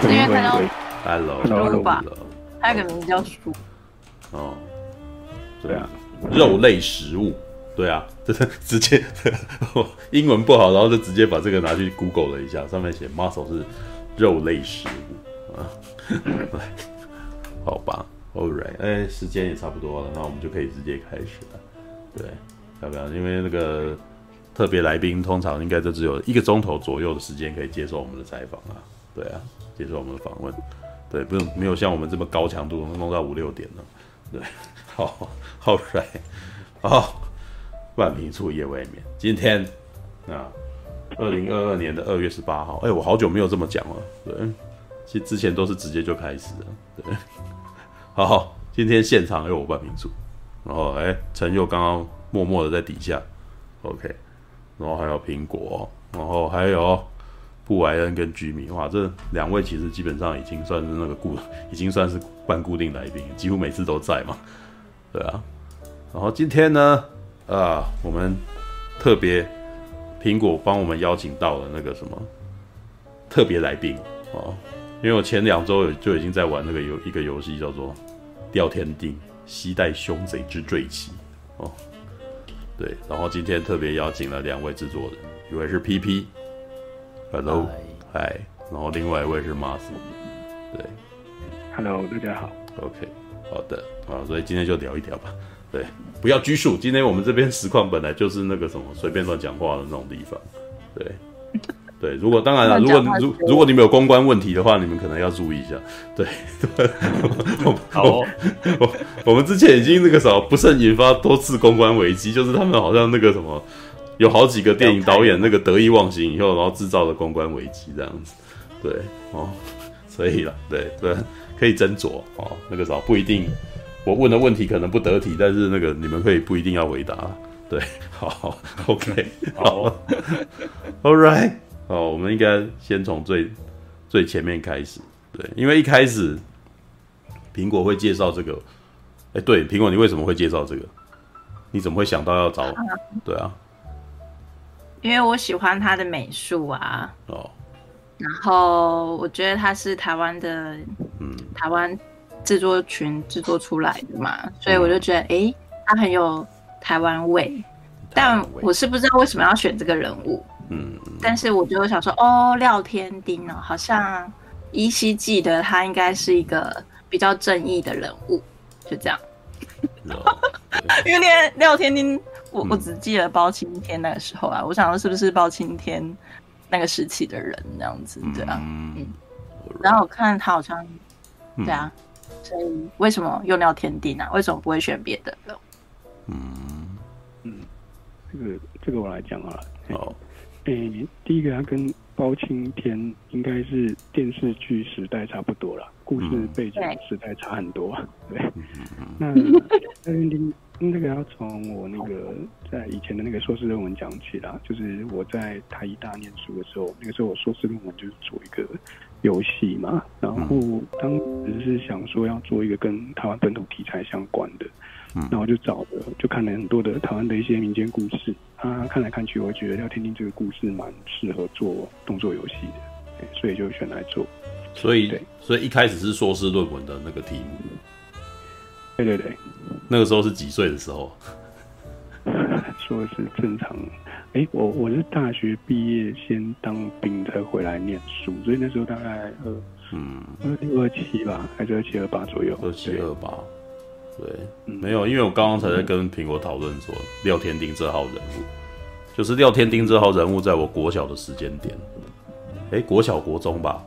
是因为他叫 Hello，吧？他有个名字叫书。哦，对啊，肉类食物，对啊，就是直接 英文不好，然后就直接把这个拿去 Google 了一下，上面写 muscle 是肉类食物啊。好吧，All right，哎，时间也差不多了，那我们就可以直接开始了。对，要不要？因为那个特别来宾通常应该就只有一个钟头左右的时间可以接受我们的采访啊。对啊，接受我们的访问。对，不用没有像我们这么高强度，弄到五六点了。对，好，All right，好，万平处夜未眠。今天啊，二零二二年的二月十八号。哎，我好久没有这么讲了。对，其实之前都是直接就开始了。对，好，今天现场有我万平处。然后哎，陈佑刚刚默默的在底下，OK，然后还有苹果，然后还有布莱恩跟居民，哇，这两位其实基本上已经算是那个固，已经算是半固定来宾，几乎每次都在嘛，对啊。然后今天呢，啊，我们特别苹果帮我们邀请到了那个什么特别来宾哦，因为我前两周就已经在玩那个游一个游戏叫做吊天钉。西带凶贼之坠棋哦，对，然后今天特别邀请了两位制作人，一位是 PP PP，Hello，嗨，然后另外一位是 Mas，对，Hello，大家好，OK，好的，啊，所以今天就聊一聊吧，对，不要拘束，今天我们这边实况本来就是那个什么随便乱讲话的那种地方，对。对，如果当然了，如果如如果你们有公关问题的话，你们可能要注意一下。对，好哦，我我，我们之前已经那个什么不慎引发多次公关危机，就是他们好像那个什么有好几个电影导演那个得意忘形以后，然后制造了公关危机这样子。对哦，所以了，对对，可以斟酌哦。那个啥不一定，我问的问题可能不得体，但是那个你们可以不一定要回答。对，好，，OK，好，好，All right。哦，我们应该先从最最前面开始，对，因为一开始苹果会介绍这个，哎，对，苹果，你为什么会介绍这个？你怎么会想到要找？啊对啊，因为我喜欢他的美术啊，哦，然后我觉得他是台湾的，嗯，台湾制作群制作出来的嘛，所以我就觉得，哎、嗯，他很有台湾味，味，但我是不知道为什么要选这个人物。嗯，但是我就想说，哦，廖天丁哦，好像依稀记得他应该是一个比较正义的人物，就这样。因为廖天丁，我我只记得包青天那个时候啊，我想说是不是包青天那个时期的人那样子，对啊，嗯。然后我看他好像，对啊，所以为什么用廖添丁啊？为什么不会选别的？嗯嗯，这个这个我来讲啊。好。诶、欸，第一个，他跟包青天应该是电视剧时代差不多了，故事背景时代差很多。嗯、对，那那那个要从我那个在以前的那个硕士论文讲起啦，就是我在台艺大念书的时候，那个时候我硕士论文就是做一个游戏嘛，然后当时是想说要做一个跟台湾本土题材相关的。然后就找了，就看了很多的台湾的一些民间故事啊，看来看去，我觉得要听听这个故事蛮适合做动作游戏的，所以就选来做。所以，对，所以一开始是硕士论文的那个题目。对对对，那个时候是几岁的时候？说的是正常。哎，我我是大学毕业先当兵才回来念书，所以那时候大概二嗯二六二七吧，还是二七二八左右？二七二八。对，没有，因为我刚刚才在跟苹果讨论说，廖天丁这号人物，就是廖天丁这号人物，在我国小的时间点，哎，国小国中吧，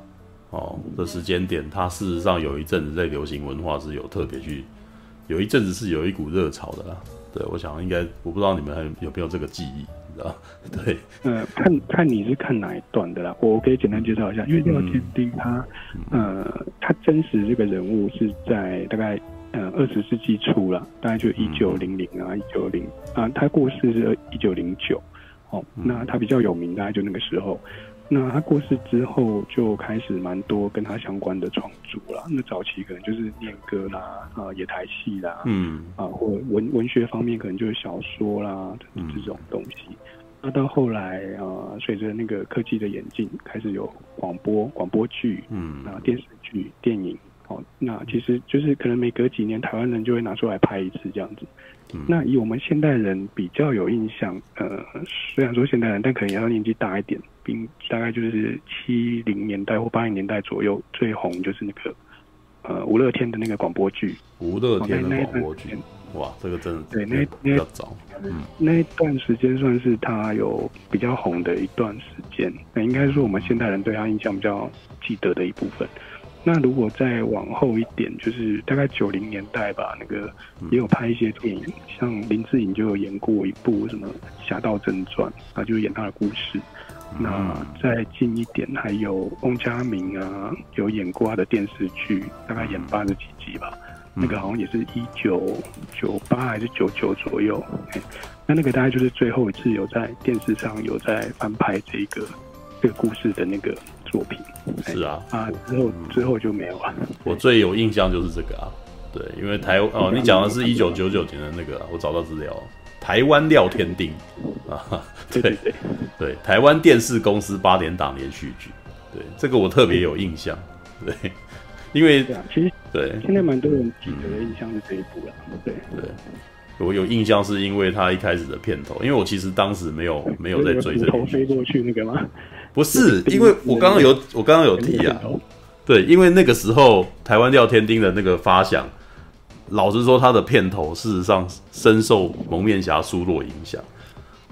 哦的时间点，他事实上有一阵子在流行文化是有特别去，有一阵子是有一股热潮的啦。对，我想应该，我不知道你们还有没有这个记忆，你知道？对，呃，看看你是看哪一段的啦，我可以简单介绍一下，因为廖天丁他，嗯、呃，他真实这个人物是在大概。嗯，二十世纪初了，大概就一九零零啊，一九零啊，他过世是一九零九，哦，那他比较有名，大概就那个时候。那他过世之后，就开始蛮多跟他相关的创作了。那早期可能就是念歌啦，啊，野台戏啦，嗯，啊，或文文学方面可能就是小说啦，这种东西。那到后来啊，随着那个科技的演进，开始有广播、广播剧，嗯，啊，电视剧、电影，哦，那其实就是可能每隔几年，台湾人就会拿出来拍一次这样子。嗯、那以我们现代人比较有印象，呃，虽然说现代人，但可能也要年纪大一点，并大概就是七零年代或八零年代左右最红就是那个呃吴乐天的那个广播剧，吴乐天的广播剧。哇，这个真的对，那那比较早，嗯，那一段时间算是他有比较红的一段时间，那应该是说我们现代人对他印象比较记得的一部分。那如果再往后一点，就是大概九零年代吧，那个也有拍一些电影，嗯、像林志颖就有演过一部什么《侠盗正传》，啊，就是演他的故事。嗯、那再近一点，还有翁佳明啊，有演过他的电视剧，大概演八十几集吧。那个好像也是一九九八还是九九左右，欸，那那个大概就是最后一次有在电视上有在翻拍这个这个故事的那个作品。欸，是啊，啊之后之后就没有了。我最有印象就是这个啊，对，因为台哦，你讲的是一九九九年的那个，啊，我找到资料，台湾廖天丁啊，对对对，对，台湾电视公司八点档连续剧，对，这个我特别有印象，对。因为对啊，其实对，现在蛮多人记得的印象是这一部了。对对，我有印象是因为他一开始的片头，因为我其实当时没有没有在追这个。头飞过去那个吗？不是，因为我刚刚有我刚刚有提啊。对，因为那个时候台湾廖天丁的那个发想，老实说，他的片头事实上深受蒙面侠苏洛影响。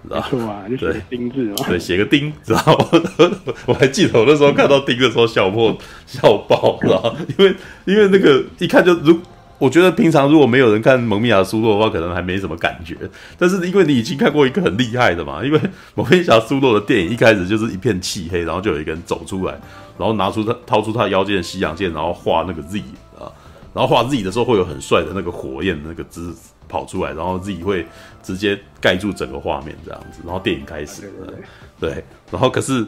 没错啊，就写丁字嘛。对，写个丁，知道吗？我还记得我那时候看到丁的时候笑破笑爆，知道因为因为那个一看就如，我觉得平常如果没有人看《蒙面侠苏洛》的话，可能还没什么感觉。但是因为你已经看过一个很厉害的嘛，因为《蒙面侠苏洛》的电影一开始就是一片漆黑，然后就有一个人走出来，然后拿出他掏出他腰间的西洋剑，然后画那个 Z 啊，然后画 Z 的时候会有很帅的那个火焰的那个姿。跑出来，然后自己会直接盖住整个画面这样子，然后电影开始，对，然后可是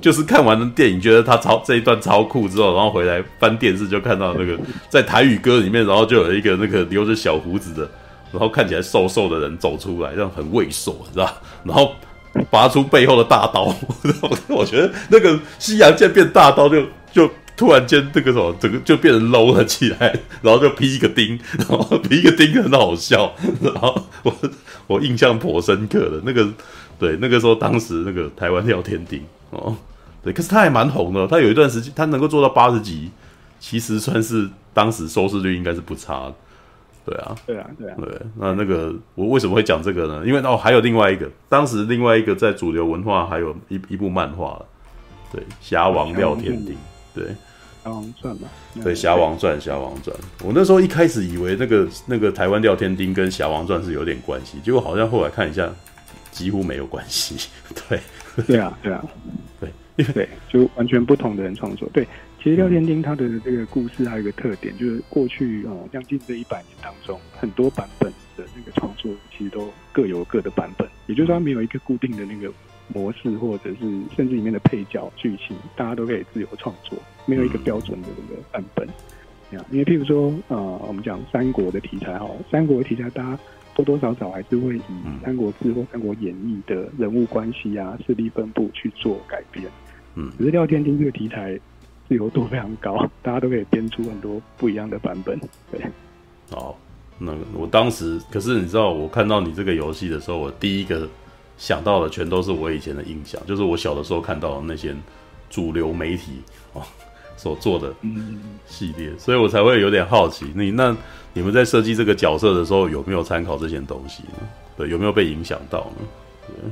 就是看完了电影，觉得他超这一段超酷之后，然后回来翻电视就看到那个在台语歌里面，然后就有一个那个留着小胡子的，然后看起来瘦瘦的人走出来，这样很猥琐，知道？然后拔出背后的大刀，我觉得那个西洋剑变大刀就就。突然间，这个什么，整个就变成 low 了起来，然后就劈一个钉，然后劈一个钉很好笑，然后我我印象颇深刻的，那个对那个时候当时那个台湾廖添丁哦，对，可是他还蛮红的，他有一段时间他能够做到八十集，其实算是当时收视率应该是不差的，对啊，对啊，对啊，对，那那个我为什么会讲这个呢？因为哦还有另外一个，当时另外一个在主流文化还有一一部漫画，对，侠王廖天丁。对，侠王传嘛，对，侠王传，侠王传。我那时候一开始以为那个那个台湾廖天丁跟侠王传是有点关系，结果好像后来看一下，几乎没有关系。对，对啊，对啊，对，对，就完全不同的人创作。对，其实廖天丁他的这个故事还有一个特点，就是过去哦，将近这一百年当中，很多版本的那个创作其实都各有各的版本，也就是说他没有一个固定的那个。模式或者是甚至里面的配角、剧情，大家都可以自由创作，没有一个标准的那个版本。因为譬如说，呃，我们讲三国的题材哈，三国的题材大家多多少少还是会以《三国志》或《三国演义》的人物关系啊、势力分布去做改编。嗯，可是廖天丁这个题材自由度非常高，大家都可以编出很多不一样的版本。对，好，那我当时，可是你知道，我看到你这个游戏的时候，我第一个。想到的全都是我以前的印象，就是我小的时候看到的那些主流媒体啊所做的系列，所以我才会有点好奇。你那你们在设计这个角色的时候，有没有参考这些东西呢？对，有没有被影响到呢？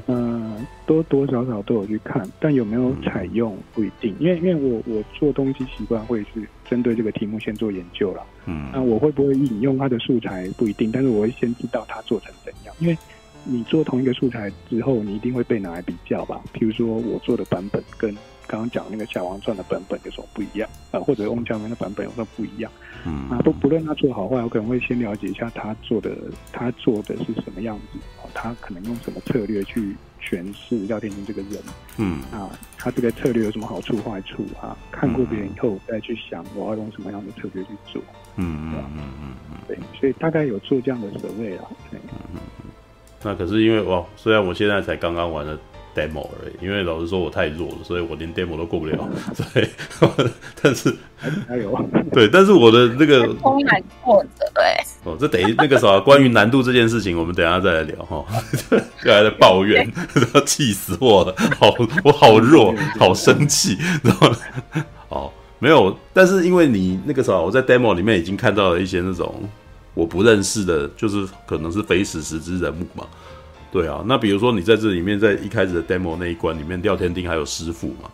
嗯、呃，多多少少都有去看，但有没有采用不一定，因为因为我我做东西习惯会是针对这个题目先做研究了。嗯，那我会不会引用它的素材不一定，但是我会先知道它做成怎样，因为。你做同一个素材之后，你一定会被拿来比较吧？譬如说我做的版本跟刚刚讲那个《夏王传》的版本有什么不一样啊？或者翁佳明的版本有什么不一样？嗯啊，不不论他做好坏，我可能会先了解一下他做的，他做的是什么样子哦？他可能用什么策略去诠释廖天星这个人？嗯啊，他这个策略有什么好处坏处啊？看过别人以后再去想我要用什么样的策略去做？嗯嗯嗯嗯嗯，对，所以大概有做这样的准备啊。对。那可是因为哇，虽然我现在才刚刚玩了 demo 而已，因为老实说我太弱了，所以我连 demo 都过不了。对，但是还有对，但是我的那个充满挫折，对。哦，这等于那个啥，关于难度这件事情，我们等一下再来聊哈。又来在抱怨，气死我了，好，我好弱，好生气，然后哦，没有，但是因为你那个啥，我在 demo 里面已经看到了一些那种我不认识的，就是可能是非史实之人物嘛。对啊，那比如说你在这里面，在一开始的 demo 那一关里面，廖天丁还有师傅嘛？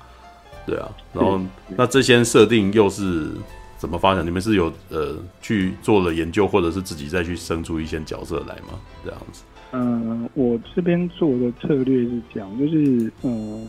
对啊，然后那这些设定又是怎么发展？你们是有呃去做了研究，或者是自己再去生出一些角色来吗？这样子？嗯、呃，我这边做的策略是这样，就是嗯、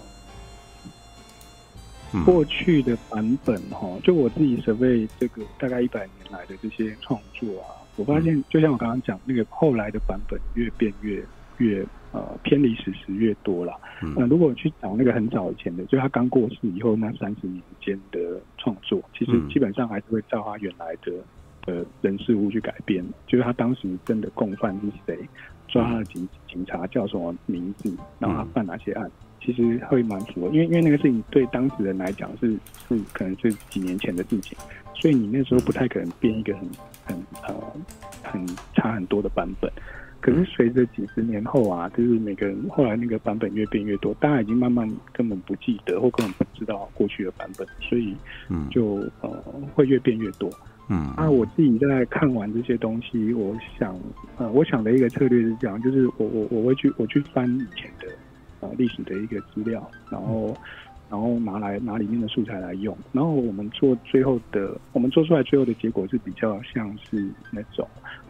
呃，过去的版本哈，就我自己设备这个大概一百年来的这些创作啊，我发现就像我刚刚讲那个后来的版本越变越。越呃偏离史实越多了。嗯、呃，如果去找那个很早以前的，就他刚过世以后那三十年间的创作，其实基本上还是会照他原来的呃人事物去改编。就是他当时真的共犯是谁，抓他的警警察叫什么名字，然后他犯哪些案，其实会蛮符合。因为因为那个事情对当事人来讲是是可能是几年前的事情，所以你那时候不太可能编一个很很呃很差很多的版本。可是随着几十年后啊，就是每个人后来那个版本越变越多，大家已经慢慢根本不记得或根本不知道过去的版本，所以就呃会越变越多。嗯，啊，我自己在看完这些东西，我想呃，我想的一个策略是这样，就是我我我会去我去翻以前的呃历史的一个资料，然后然后拿来拿里面的素材来用，然后我们做最后的，我们做出来最后的结果是比较像是那种。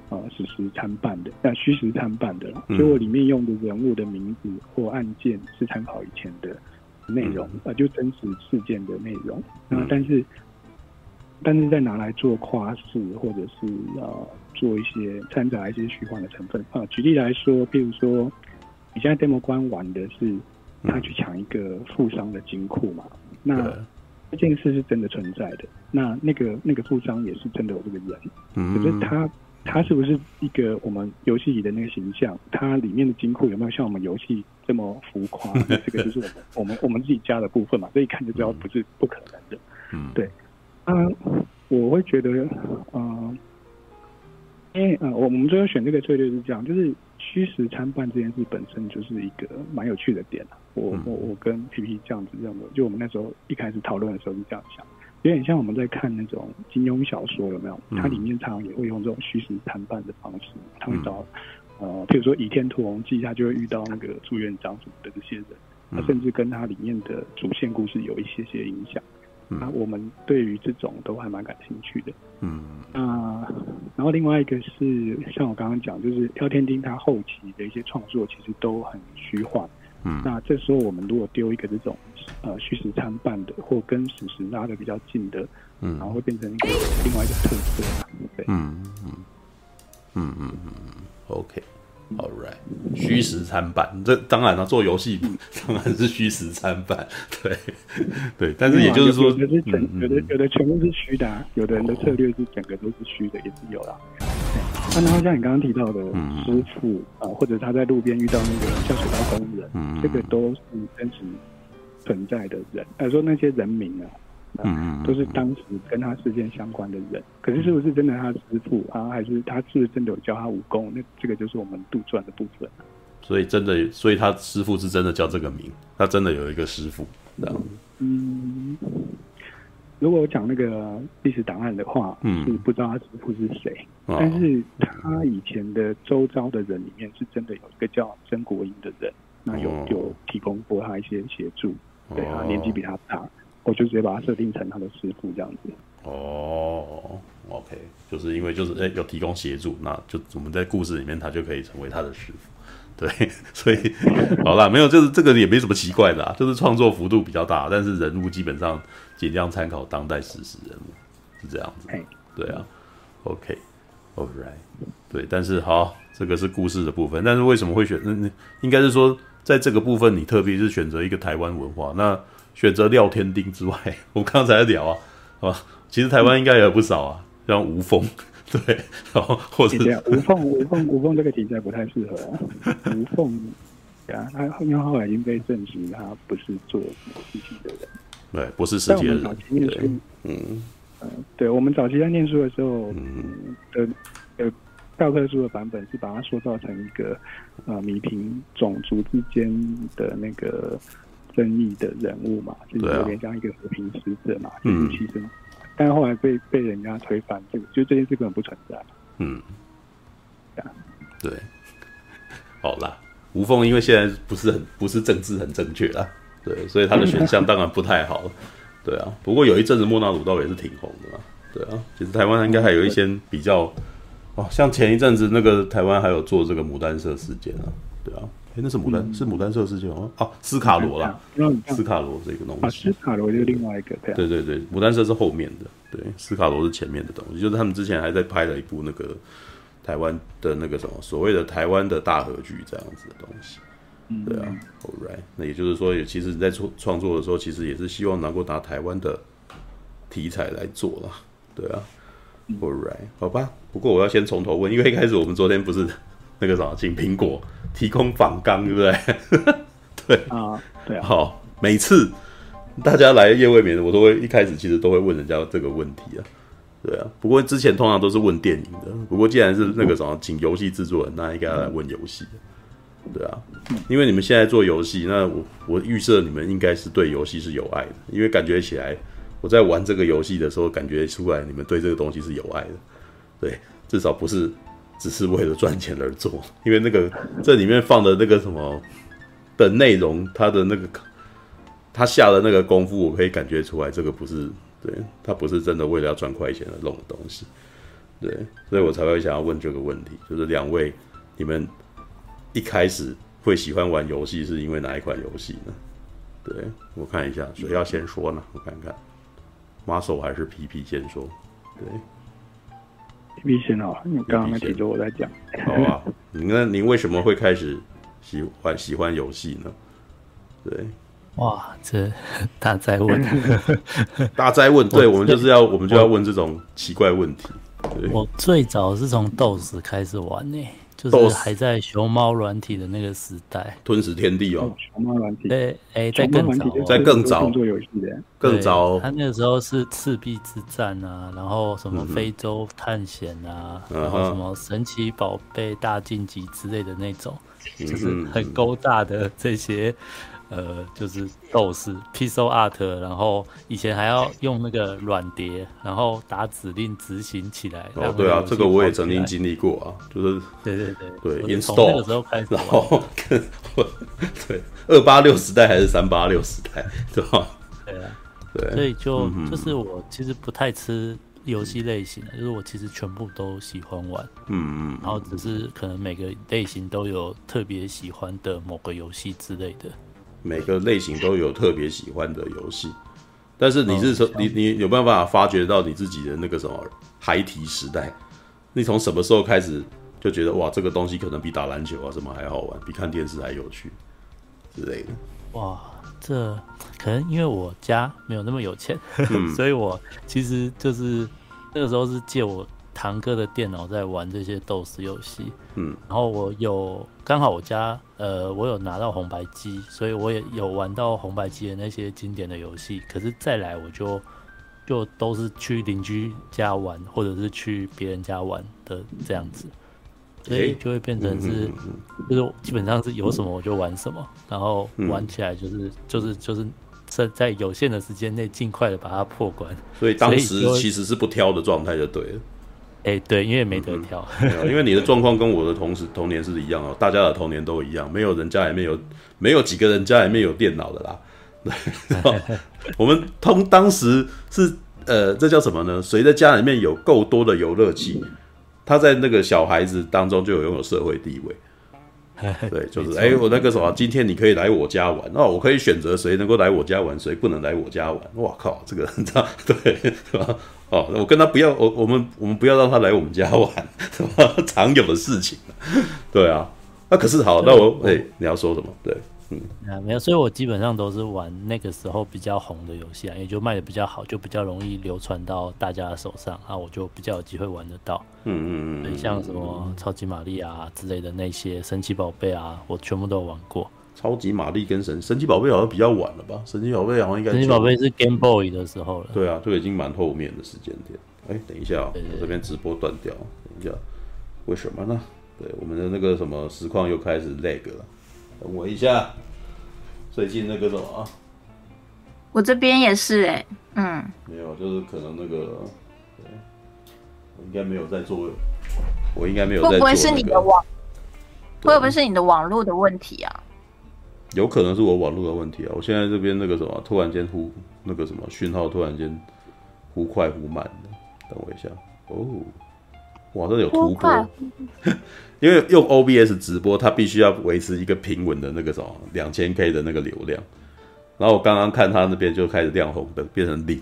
呃，史实参半的，但虚实参半的，所以我里面用的人物的名字或案件是参考以前的内容，啊、呃，就真实事件的内容。那但是，但是再拿来做夸饰，或者是呃做一些掺杂一些虚幻的成分啊、呃。举例来说，譬如说，你现在 demo 关玩的是他去抢一个富商的金库嘛？那这件事是真的存在的。那那个那个富商也是真的有这个人，嗯可是他。它是不是一个我们游戏里的那个形象？它里面的金库有没有像我们游戏这么浮夸？这个就是我们我们我们自己加的部分嘛，这一看就知道不是不可能的。嗯，对。啊，我会觉得，嗯、呃，因为呃，我们最后选这个策略是这样，就是虚实参半这件事本身就是一个蛮有趣的点。我我我跟皮皮这样子认为，就我们那时候一开始讨论的时候是这样想。有点像我们在看那种金庸小说，有没有？它里面常常也会用这种虚实参半的方式。他会找，呃，譬如说《倚天屠龙记》，他就会遇到那个朱元璋什么的这些人，他甚至跟他里面的主线故事有一些些影响。那我们对于这种都还蛮感兴趣的。嗯。那然后另外一个是像我刚刚讲，就是廖天丁他后期的一些创作其实都很虚幻。嗯。那这时候我们如果丢一个这种。呃，虚实参半的，或跟史实拉的比较近的，嗯，然后会变成一个另外一个特色，对，嗯嗯嗯嗯嗯，OK，All right，虚实参半，这当然了，做游戏当然是虚实参半，对对，但是也就是说，有的是整，有的有的全部是虚的，啊，有的人的策略是整个都是虚的，也是有啦。那然后像你刚刚提到的师傅啊，或者他在路边遇到那个下水道工人，嗯这个都是真实。存在的人，他说那些人名啊，嗯嗯，都是当时跟他事件相关的人。可是是不是真的他师傅啊？还是他是不是真的有教他武功？那这个就是我们杜撰的部分。所以真的，所以他师傅是真的叫这个名，他真的有一个师傅，这样。嗯，如果我讲那个历史档案的话，嗯，是不知道他师傅是谁，但是他以前的周遭的人里面，是真的有一个叫曾国英的人，那有有提供过他一些协助。对啊，年纪比他大，我就直接把它设定成他的师傅这样子。哦，OK，就是因为就是哎、欸、有提供协助，那就我们在故事里面他就可以成为他的师傅。对，所以好啦，没有，就是这个也没什么奇怪的啊，就是创作幅度比较大，但是人物基本上尽量参考当代史实人物，是这样子。对啊，OK，All right，对，但是好，这个是故事的部分，但是为什么会选？那那应该是说。在这个部分，你特别是选择一个台湾文化，那选择廖天丁之外，我刚才在聊啊，啊，其实台湾应该也有不少啊，像吴峰，对，然后或者无缝无缝无缝这个题材不太适合啊，无缝呀，他因为后来已经被证实他不是做事情的人，对，不是世界的人，对，嗯，呃，对我们早期在念书的时候，嗯。的呃教科书的版本是把它塑造成一个呃弭平种族之间的那个争议的人物嘛，就是有点像一个和平使者嘛，就是牺牲。但是后来被被人家推翻，这个就这件事根本不存在。嗯，对，好啦，吴凤因为现在不是很不是政治很正确啦，对，所以他的选项当然不太好。对啊，不过有一阵子莫那鲁道也是挺红的嘛。对啊，其实台湾应该还有一些比较，哦，像前一阵子那个台湾还有做这个牡丹社事件啊，对啊。欸、那是牡丹，嗯、是牡丹社事件吗？哦，斯卡罗啦，斯卡罗这个东西。斯卡罗就是另外一个。对对对，牡丹社是后面的，对，斯卡罗是前面的东西。就是他们之前还在拍了一部那个台湾的那个什么所谓的台湾的大合剧这样子的东西。对啊，All right，那也就是说，也其实你在创创作的时候，其实也是希望能够拿台湾的题材来做啦。对啊，Alright，好吧。不过我要先从头问，因为一开始我们昨天不是。那个啥，请苹果提供反纲，对不对？对啊，对啊。好，每次大家来夜未眠，我都会一开始其实都会问人家这个问题啊。对啊，不过之前通常都是问电影的。不过既然是那个什么，请游戏制作人，那应该要来问游戏。对啊，因为你们现在做游戏，那我我预设你们应该是对游戏是有爱的，因为感觉起来我在玩这个游戏的时候，感觉出来你们对这个东西是有爱的。对，至少不是。只是为了赚钱而做，因为那个这里面放的那个什么的内容，他的那个他下的那个功夫，我可以感觉出来，这个不是对他不是真的为了要赚快钱而弄的东西，对，所以我才会想要问这个问题，就是两位你们一开始会喜欢玩游戏，是因为哪一款游戏呢？对，我看一下，谁要先说呢？我看看马手还是皮皮先说？对。皮皮先哦，你刚刚那几周我在讲。好啊，你那您为什么会开始喜欢喜欢游戏呢？对，哇，这大灾问，大灾问，对，我们就是要，我们就要问这种奇怪问题。对，我最早是从 DOS 开始玩呢。就是还在熊猫软体的那个时代，吞食天地哦，熊猫软体，对，哎，在更早，在更早。做游戏的，更早。他那个时候是赤壁之战啊，然后什么非洲探险啊，然后什么神奇宝贝大晋级之类的那种，就是很勾大的这些。呃，就是 DOS pixel art，然后以前还要用那个软碟，然后打指令执行起来。哦，对啊，这个我也曾经经历过啊，就是对对对对，install 那个时候开始，然后 对二八六时代还是三八六时代，对吧？对啊，对，所以就就是我其实不太吃游戏类型的，就是我其实全部都喜欢玩，嗯嗯，然后只是可能每个类型都有特别喜欢的某个游戏之类的。每个类型都有特别喜欢的游戏，但是你是从你你有没有办法发掘到你自己的那个什么孩提时代？你从什么时候开始就觉得哇，这个东西可能比打篮球啊什么还好玩，比看电视还有趣之类的？哇，这可能因为我家没有那么有钱，嗯、所以我其实就是那个时候是借我。堂哥的电脑在玩这些斗士游戏，嗯，然后我有刚好我家呃，我有拿到红白机，所以我也有玩到红白机的那些经典的游戏。可是再来我就就都是去邻居家玩，或者是去别人家玩的这样子，所以就会变成是就是基本上是有什么我就玩什么，然后玩起来就是就是就是在在有限的时间内尽快的把它破关。所以当时其实是不挑的状态就对了。哎，欸、对，因为没得挑，嗯嗯，因为你的状况跟我的同时童年是一样哦，大家的童年都一样，没有人家里面有，没有几个人家里面有电脑的啦。对，我们通当时是呃，这叫什么呢？谁的家里面有够多的游乐器，他在那个小孩子当中就有拥有社会地位。对，就是哎，我那个什么，今天你可以来我家玩，那我可以选择谁能够来我家玩，谁不能来我家玩。哇靠，这个 很差，对？哦，我跟他不要，我我们我们不要让他来我们家玩，是吧？常有的事情。对啊，那可是好，那我哎，你要说什么？对，嗯，啊，没有，所以我基本上都是玩那个时候比较红的游戏啊，也就卖的比较好，就比较容易流传到大家的手上啊，我就比较有机会玩得到。嗯嗯嗯，像什么超级玛丽啊之类的那些神奇宝贝啊，我全部都有玩过。超级玛丽跟神神奇宝贝好像比较晚了吧？神奇宝贝好像应该神奇宝贝是 Game Boy 的时候了。对啊，就已经蛮后面的时间点。哎、欸，等一下、我这边直播断掉，等一下，为什么呢？对，我们的那个什么实况又开始 lag 了，等我一下。最近那个什么？啊我这边也是哎、欸，嗯，没有，就是可能那个，对，我应该没有在做，我应该没有在做、那个。会不会是你的网？会不会是你的网络的问题啊？有可能是我网络的问题啊！我现在这边那个什么，突然间忽那个什么讯号突然间忽快忽慢的，等我一下哦，哇，这有突破，因为用 OBS 直播，它必须要维持一个平稳的那个什么两千 K 的那个流量，然后我刚刚看它那边就开始亮红灯，变成零，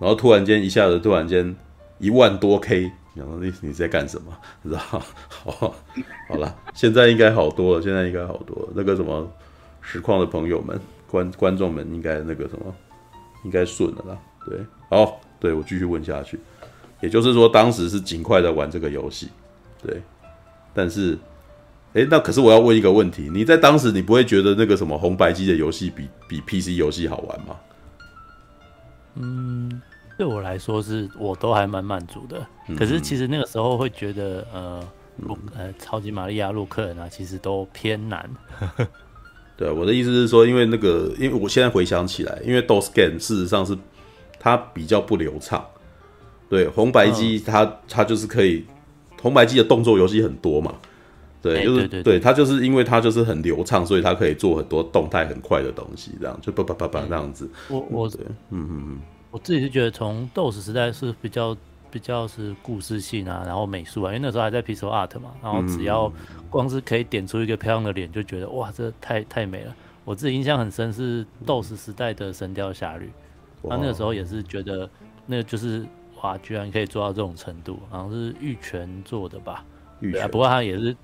然后突然间一下子突然间一万多 K，然后你你在干什么？知道？好，好了，现在应该好多了，现在应该好多了，那个什么。实况的朋友们、观观众们应该那个什么，应该顺了啦。对，好，对我继续问下去，也就是说，当时是尽快的玩这个游戏，对。但是，哎，那可是我要问一个问题：你在当时，你不会觉得那个什么红白机的游戏比比 PC 游戏好玩吗？嗯，对我来说是，我都还蛮满足的。可是其实那个时候会觉得，呃，嗯、呃，超级玛丽亚、洛克人啊，其实都偏难。对，我的意思是说，因为那个，因为我现在回想起来，因为 DOS game 事实上是它比较不流畅。对，红白机它、嗯、它就是可以，红白机的动作游戏很多嘛。对，就是、欸、对，对，对，对，它就是因为它就是很流畅，所以它可以做很多动态很快的东西，这样就叭叭叭叭这样子。我我对，嗯嗯嗯，我自己是觉得从 DOS 时代是比较。比较是故事性啊，然后美术啊，因为那时候还在 Pixel Art 嘛，然后只要光是可以点出一个漂亮的脸，就觉得哇，这太太美了。我自己印象很深是斗士时代的《神雕侠侣》，那那个时候也是觉得那个就是哇，居然可以做到这种程度，好像是玉泉做的吧？玉泉，不过他也是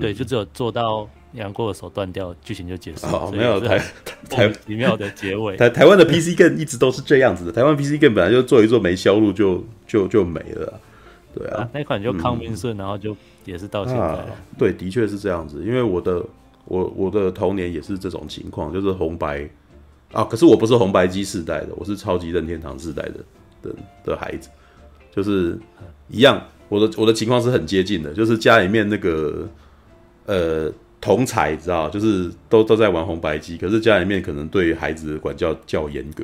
对，就只有做到。杨过的手断掉，剧情就结束了。哦，没有台台奇妙的结尾。台台湾的 PC game 一直都是这样子的。台湾 PC game 本来就做一做没销路就就就没了。对啊，啊那款就康明顺，然后就也是到现在。啊、对，的确是这样子。因为我的我我的童年也是这种情况，就是红白啊。可是我不是红白机世代的，我是超级任天堂世代的的的孩子，就是一样。我的我的情况是很接近的，就是家里面那个呃。同侪知道，就是都都在玩红白机，可是家里面可能对孩子的管教较严格，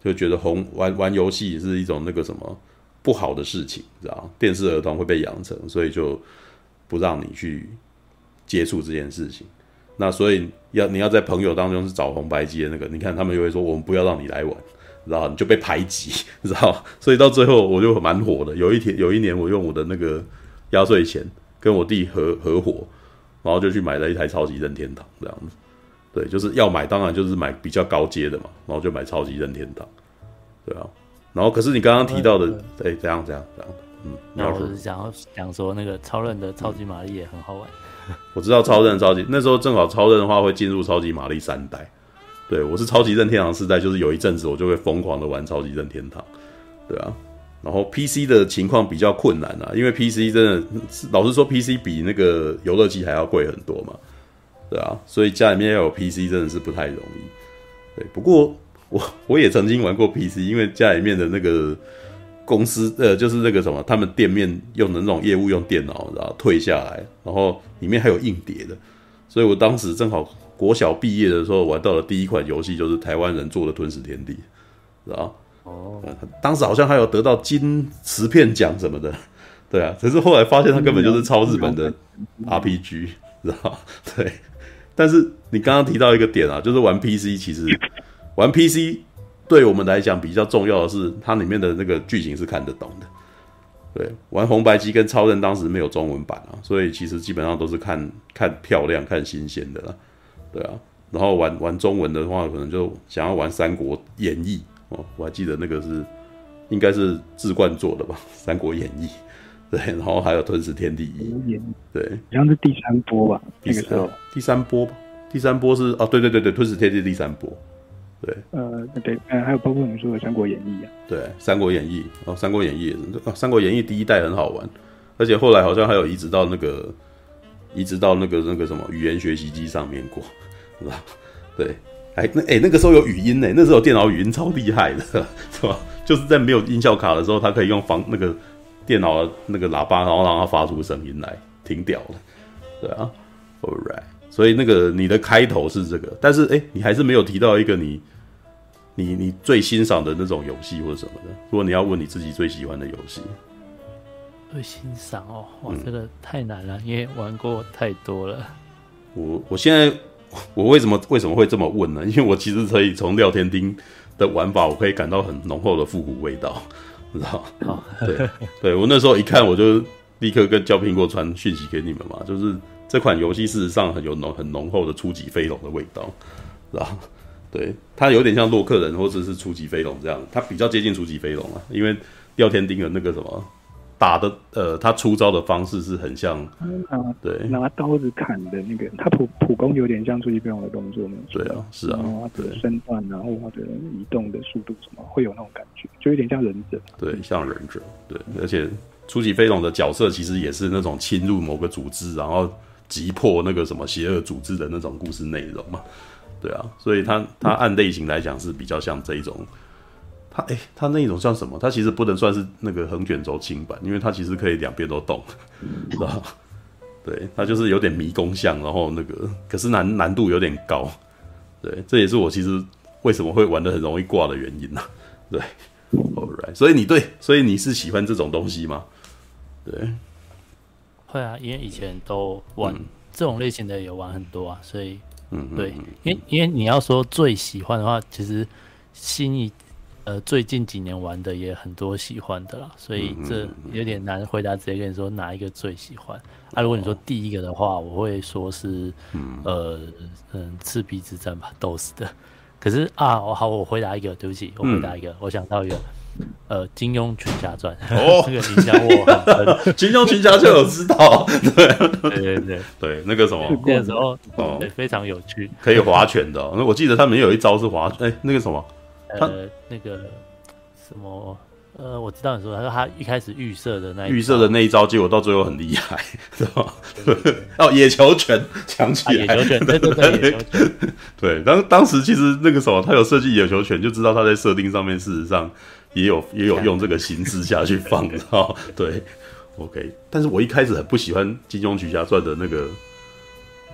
就觉得红玩玩游戏是一种那个什么不好的事情，知道？电视儿童会被养成，所以就不让你去接触这件事情。那所以要你要在朋友当中是找红白机的那个，你看他们又会说我们不要让你来玩，然后你就被排挤，知道？所以到最后我就蛮火的。有一天有一年我用我的那个压岁钱跟我弟合合伙。然后就去买了一台超级任天堂这样子，对，就是要买，当然就是买比较高阶的嘛。然后就买超级任天堂，对啊。然后可是你刚刚提到的，哎，这样这样这样，嗯，那我是想要讲说那个超人的超级玛丽也很好玩。我知道超任超级那时候正好超任的话会进入超级玛丽三代，对，我是超级任天堂四代，就是有一阵子我就会疯狂的玩超级任天堂，对啊。然后 PC 的情况比较困难啊，因为 PC 真的，老实说，PC 比那个游乐机还要贵很多嘛，对啊，所以家里面要有 PC 真的是不太容易。对，不过我我也曾经玩过 PC，因为家里面的那个公司，呃，就是那个什么，他们店面用的那种业务用电脑，然后退下来，然后里面还有硬碟的，所以我当时正好国小毕业的时候玩到的第一款游戏就是台湾人做的《吞食天地》，然后哦，当时好像还有得到金瓷片奖什么的，对啊，可是后来发现它根本就是超日本的 RPG，知道？对，但是你刚刚提到一个点啊，就是玩 PC，其实玩 PC 对我们来讲比较重要的是它里面的那个剧情是看得懂的。对，玩红白机跟超人当时没有中文版啊，所以其实基本上都是看看漂亮、看新鲜的啦，对啊。然后玩玩中文的话，可能就想要玩《三国演义》。哦，我还记得那个是，应该是志冠做的吧，《三国演义》对，然后还有《吞食天地一》，对，好像是第三波吧，那个时候第三波吧，第三波是哦，对对对对，吞食天地第三波。对，呃，对，呃，还有包括你说的《三国演义》啊，对，《三国演义》哦，《三国演义》哦，《三国演义》第一代很好玩，而且后来好像还有移植到那个，移植到那个那个什么语言学习机上面过，是吧？对，哎，那哎那个时候有语音呢，那时候电脑语音超厉害的，是吧？就是在没有音效卡的时候，它可以用防那个电脑的那个喇叭，然后让它发出声音来，挺屌的，对啊，All right，所以那个你的开头是这个，但是哎，你还是没有提到一个你。你你最欣赏的那种游戏或者什么的？如果你要问你自己最喜欢的游戏，最欣赏哦，哇，这个太难了，因为玩过太多了。我我现在我为什么为什么会这么问呢？因为我其实可以从廖天丁的玩法，我可以感到很浓厚的复古味道，你知道对对，我那时候一看，我就立刻跟焦苹果传讯息给你们嘛，就是这款游戏事实上很有浓很浓厚的初级飞龙的味道，知道对，它有点像洛克人或者是初级飞龙这样，它比较接近初级飞龙啊，因为廖添丁的那个什么打的，呃，他出招的方式是很像，拿对。拿刀子砍的那个，他普普攻有点像初级飞龙的动作，对啊，是啊，对，身段然后或者移动的速度什么会有那种感觉，就有点像忍者，对，像忍者，对，而且初级飞龙的角色其实也是那种侵入某个组织，然后击破那个什么邪恶组织的那种故事内容嘛。对啊，所以它它按类型来讲是比较像这一种，它哎，它那一种像什么？它其实不能算是那个横卷轴轻版，因为它其实可以两边都动，是吧？对，它就是有点迷宫像，然后那个可是难难度有点高，对，这也是我其实为什么会玩的很容易挂的原因呢、啊。对，Alright，所以你对，所以你是喜欢这种东西吗？对，会啊，因为以前都玩、嗯、这种类型的，也玩很多啊，所以。嗯，对，因为因为你要说最喜欢的话，其实新一呃最近几年玩的也很多喜欢的啦，所以这有点难回答，直接跟你说哪一个最喜欢。啊，如果你说第一个的话，我会说是呃嗯赤壁之战吧，DOS 的。可是啊，我好，我回答一个，对不起，我回答一个，我想到一个。呃，金庸群侠传哦，那个形象我 金庸群侠就有知道，对对对对 对，那个什么那个时候哦，非常有趣，可以划拳的。那我记得他们有一招是划，哎，那个什么，呃，那个什么，呃，我知道你说，他说他一开始预设的那预设的那一招，结果到最后很厉害，是吧？哦，野球拳强起来，野球拳，对对对，对，当当时其实那个什么，他有设计野球拳，就知道他在设定上面，事实上。也有也有用这个形式下去放的 哈，对，OK。但是我一开始很不喜欢《金庸群侠传》的那个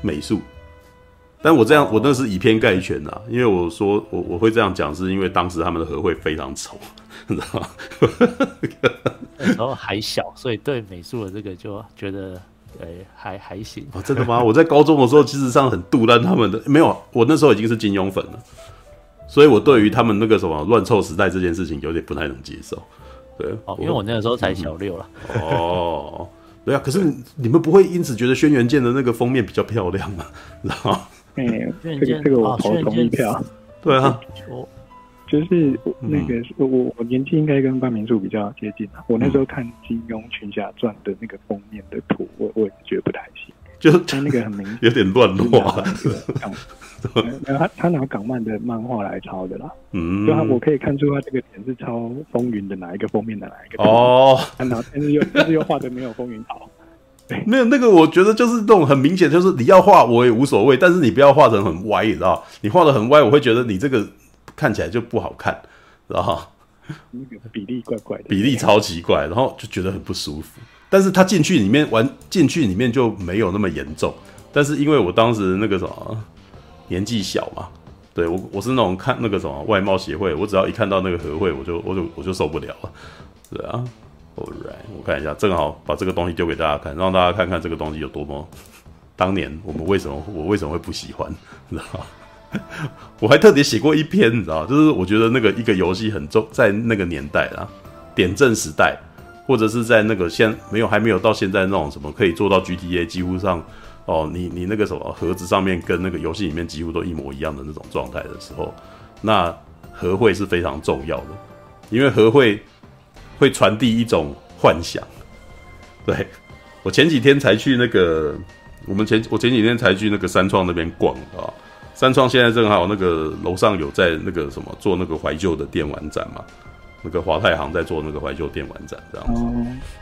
美术，但我这样我那是以偏概全啊，因为我说我我会这样讲，是因为当时他们的合会非常丑，你知道吗？然后还小，所以对美术的这个就觉得诶还还行。哦，真的吗？我在高中的时候，其实上很杜烂他们的，没有，我那时候已经是金庸粉了。所以，我对于他们那个什么乱凑时代这件事情有点不太能接受，对，哦，因为我那个时候才小六了，哦，对啊，可是你们不会因此觉得《轩辕剑》的那个封面比较漂亮吗？知道吗？嗯，这个这个我好同意票，对啊，就是那个我我年纪应该跟范明柱比较接近啊，我那时候看《金庸群侠传》的那个封面的图，我我也觉得不太行，就是他那个很明显 有点乱画。他他拿港漫的漫画来抄的啦，嗯，就他我可以看出他这个点是抄《风云》的哪一个封面的哪一个哦，然后但是又但 是又画的没有风云好，没有那个我觉得就是这种很明显，就是你要画我也无所谓，但是你不要画成很歪，你知道？你画的很歪，我会觉得你这个看起来就不好看，知道？那个比例怪怪的，比例超奇怪，然后就觉得很不舒服。但是他进去里面玩进去里面就没有那么严重，但是因为我当时那个什么。年纪小嘛，对我我是那种看那个什么外貌协会，我只要一看到那个和会，我就我就我就受不了了，对啊，Alright，我看一下，正好把这个东西丢给大家看，让大家看看这个东西有多么当年我们为什么我为什么会不喜欢，你知道吗？我还特别写过一篇，你知道，就是我觉得那个一个游戏很重，在那个年代啊，点阵时代，或者是在那个现没有还没有到现在那种什么可以做到 GTA 几乎上。哦，你你那个什么盒子上面跟那个游戏里面几乎都一模一样的那种状态的时候，那和会是非常重要的，因为和会会传递一种幻想。对，我前几天才去那个我们前我前几天才去那个三创那边逛啊，三创现在正好那个楼上有在那个什么做那个怀旧的电玩展嘛，那个华泰行在做那个怀旧电玩展这样子，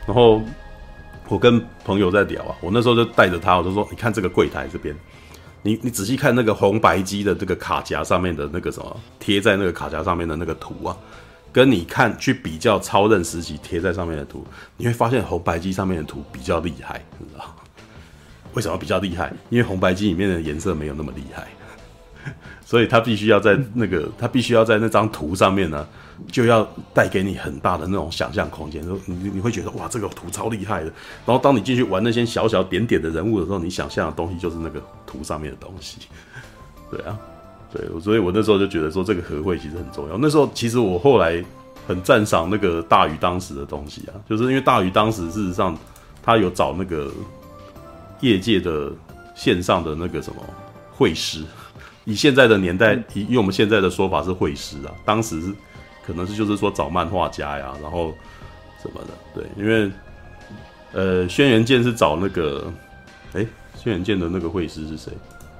然后我跟朋友在聊啊，我那时候就带着他，我就说，你看这个柜台这边，你你仔细看那个红白机的这个卡夹上面的那个什么贴在那个卡夹上面的那个图啊。跟你看去比较超任时期贴在上面的图，你会发现红白机上面的图比较厉害，你知道 为什么比较厉害？因为红白机里面的颜色没有那么厉害，所以他必须要在那个，他必须要在那张图上面呢，就要带给你很大的那种想象空间。说你你会觉得哇，这个图超厉害的。然后当你进去玩那些小小点点的人物的时候，你想象的东西就是那个图上面的东西。对啊。对，所以我那时候就觉得说这个和会其实很重要。那时候其实我后来很赞赏那个大鱼当时的东西啊，就是因为大鱼当时事实上他有找那个业界的线上的那个什么会师，以现在的年代，以以我们现在的说法是会师啊，当时可能是就是说找漫画家呀，然后什么的。对，因为呃，轩辕剑是找那个，哎，轩辕剑的那个会师是谁？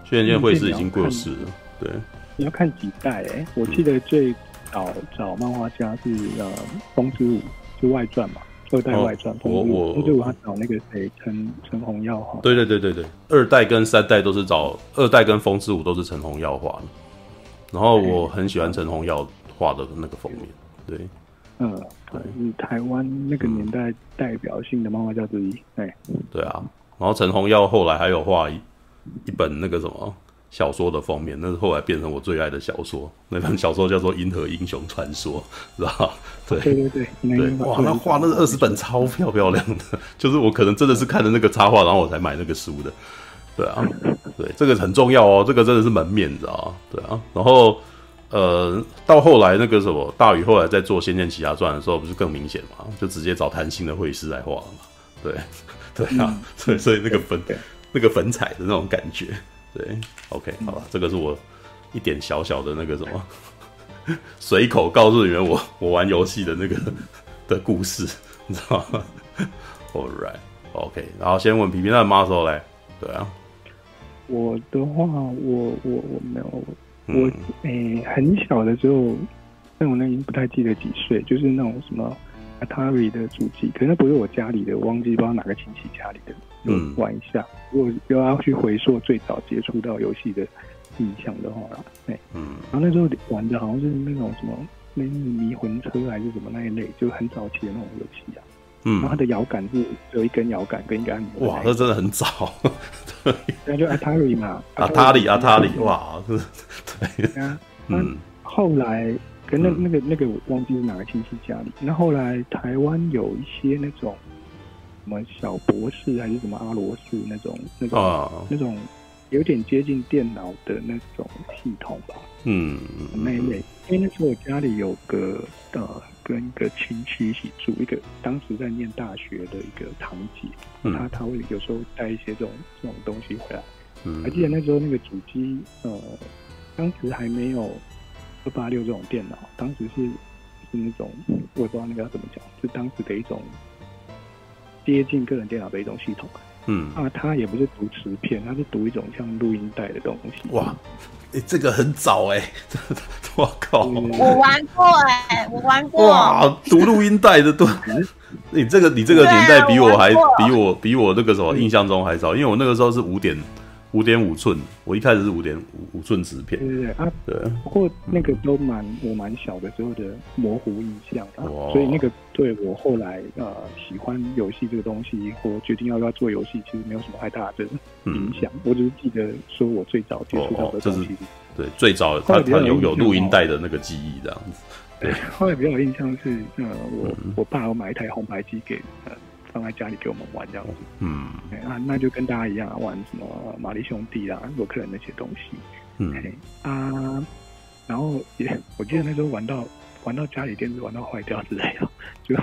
轩辕剑会师已经过世了。对，你要看几代哎、欸，我记得最早找漫画家是呃风之舞，就外传嘛，二代外传。我我风之舞他找那个谁陈陈红耀画。对对对对对，二代跟三代都是找二代跟风之舞都是陈红耀画的。然后我很喜欢陈红耀画的那个封面。对，嗯，对，是台湾那个年代代表性的漫画家之一。哎，对啊，然后陈鸿耀后来还有画一一本那个什么。小说的封面，那是后来变成我最爱的小说。那本小说叫做《银河英雄传说》，知道对对对对，对哇，那画那个二十本超漂漂亮的，就是我可能真的是看了那个插画，然后我才买那个书的。对啊，对，这个很重要哦，这个真的是门面，你知道对啊，然后呃，到后来那个什么大宇后来在做《仙剑奇侠传》的时候，不是更明显嘛？就直接找谭新的绘师来画了嘛。对 对啊，嗯、所以所以那个粉那个粉彩的那种感觉。对，OK，好吧，这个是我一点小小的那个什么，随口告诉你们我我玩游戏的那个 的故事，你知道吗？All right，OK，然后先问皮皮那妈说来，对啊，我的话，我我我没有，我诶、很小的时候，但我那已经不太记得几岁，就是那种什么 Atari 的主机，可能那不是我家里的，我忘记不知道哪个亲戚家里的。嗯，玩一下。如果又要去回溯最早接触到游戏的印象的话，对，嗯，然后那时候玩的好像是那种什么，那是迷魂车还是什么那一类，就很早期的那种游戏啊。嗯，然后它的摇杆是只有一根摇杆跟一个按钮。哇，那真的很早。对，那就 Atari 嘛。Atari，Atari，哇，对啊。嗯，后来跟那那个那个我忘记是哪个亲戚家里。那后来台湾有一些那种。什么小博士还是什么阿罗士那种那种、啊、那种有点接近电脑的那种系统吧。嗯，那一类。因为那时候我家里有个呃，跟一个亲戚一起住，一个当时在念大学的一个堂姐，嗯、他他会有时候带一些这种这种东西回来。嗯，还记得那时候那个主机呃，当时还没有二八六这种电脑，当时是是那种我也不知道那个要怎么讲，是当时的一种。接近个人电脑的一种系统，嗯，啊，它也不是读磁片，它是读一种像录音带的东西。哇，哎、欸，这个很早哎、欸，我靠，我玩过哎、欸，我玩过。哇，读录音带的都，你这个你这个年代比我还我比我比我那个什么印象中还早，因为我那个时候是五点。五点五寸，我一开始是五点五五寸纸片。对对对啊，对。不过那个都蛮、嗯、我蛮小的时候的模糊印象所以那个对我后来呃喜欢游戏这个东西，或决定要不要做游戏，其实没有什么太大的影响。嗯、我只是记得说我最早接触到的东西，哦哦、对最早他他有有录音带的那个记忆这样子。对，后来比较有印象是呃我、嗯、我爸有买一台红白机给呃。放在家里给我们玩这样子，嗯，啊，那就跟大家一样玩什么玛丽兄弟啦、洛克人那些东西，嗯，啊，然后也我记得那时候玩到玩到家里电视玩到坏掉之类的，就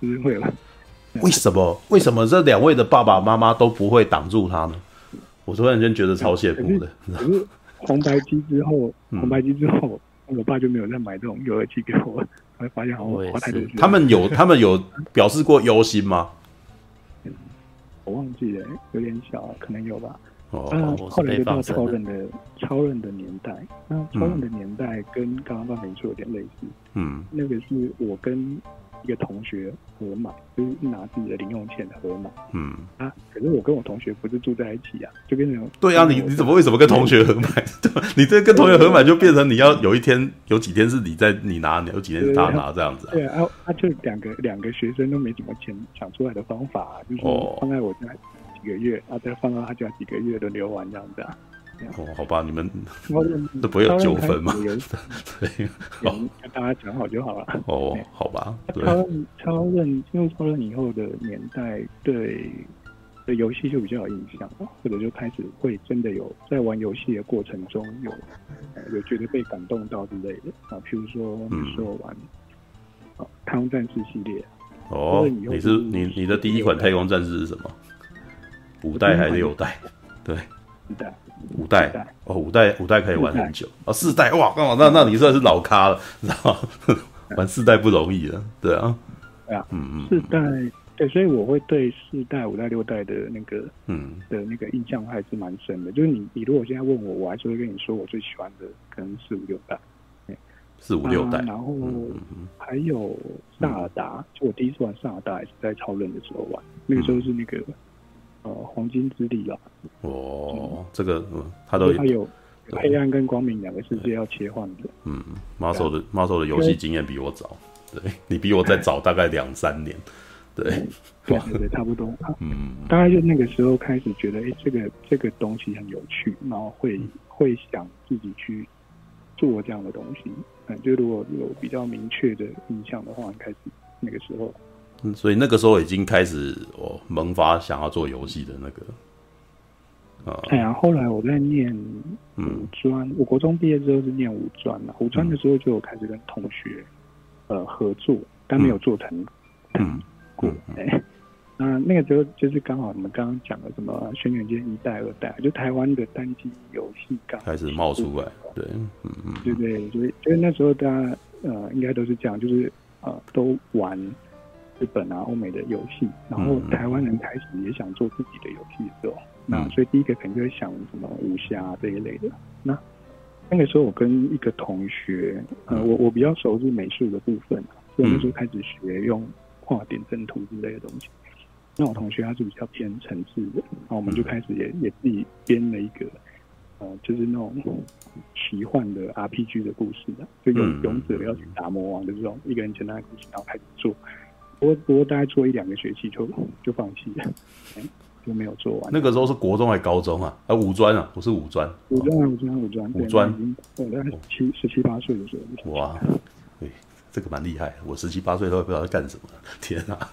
就是会了。为什么？为什么这两位的爸爸妈妈都不会挡住他呢？我突然间觉得超羡慕的。可是红白机之后，红白机之后，我爸就没有再买这种游戏机给我，我会发现好花太多。他们有他们有表示过忧心吗？我忘记了，有点小，可能有吧。哦，啊、后来就到超人的超人的年代，那超人的年代跟刚刚范明说有点类似。嗯，那个是我跟一个同学合买，就是拿自己的零用钱合买。嗯啊，可是我跟我同学不是住在一起啊，就变成对啊，你你怎么为什么跟同学合买？对吧？你这跟同学合买就变成你要有一天有几天是你在你拿，有几天是他拿这样子啊？对啊，啊就两个两个学生都没什么钱，想出来的方法、啊、就是放在我家。几个月啊，再放到他家几个月轮流玩这样子啊。哦，好吧，你们都不会有纠纷吗？对，跟大家讲好就好了。哦，好吧。超任超任进入超任以后的年代，对对游戏就比较有印象，或者就开始会真的有在玩游戏的过程中有有觉得被感动到之类的啊。譬如说，你说玩啊太空战士系列。哦，你是你你的第一款太空战士是什么？五代还是六代？对，五代，五代哦，五代五代可以玩很久。哦。四代哇，刚好那那你算是老咖了，你 知道吗？玩四代不容易的，对啊，对啊，嗯嗯，四代对，所以我会对四代、五代、六代的那个嗯。的那个印象还是蛮深的。就是你你如果现在问我，我还是会跟你说，我最喜欢的可能四五六代，四五六代，然后还有萨尔达，就我第一次玩萨尔达还是在超人的时候玩，那个时候是那个。呃，黄金之力吧。哦，这个，他都他有黑暗跟光明两个世界要切换的。嗯，Muscle 的 Muscle 的游戏经验比我早，对，你比我再早大概两三年。对，对对，差不多。嗯，大概就那个时候开始觉得，哎，这个这个东西很有趣，然后会会想自己去做这样的东西。嗯，就如果有比较明确的印象的话，开始那个时候。嗯，所以那个时候已经开始我萌发想要做游戏的那个，啊，哎呀，后来我在念五专，嗯、我国中毕业之后是念五专了。五专的时候就有开始跟同学呃合作，但没有做成，嗯，过。哎，那那个时候就是刚好你们刚刚讲的什么《轩辕剑》一代、二代，就台湾的单机游戏刚开始冒出来，对，嗯嗯，对对，就是就是那时候大家呃应该都是这样，就是呃都玩。日本啊，欧美的游戏，然后台湾人开始也想做自己的游戏的时候，嗯、那所以第一个肯定会想什么武侠这一类的。那那个时候我跟一个同学，呃，我我比较熟是美术的部分，所以我们就开始学用画点阵图之类的东西。那我同学他是比较偏城市的，然后我们就开始也也自己编了一个，呃，就是那种奇幻的 RPG 的故事的，就勇勇者要去打魔王的这种一个人简单的故事，然后开始做。不过，不过大概做一两个学期就就放弃了，就没有做完。那个时候是国中还是高中啊？啊，五专啊，不是五专。五专啊，五专，五专。五专。我大概七十七八岁的时候。哇，对，这个蛮厉害。我十七八岁都不知道在干什么。天啊，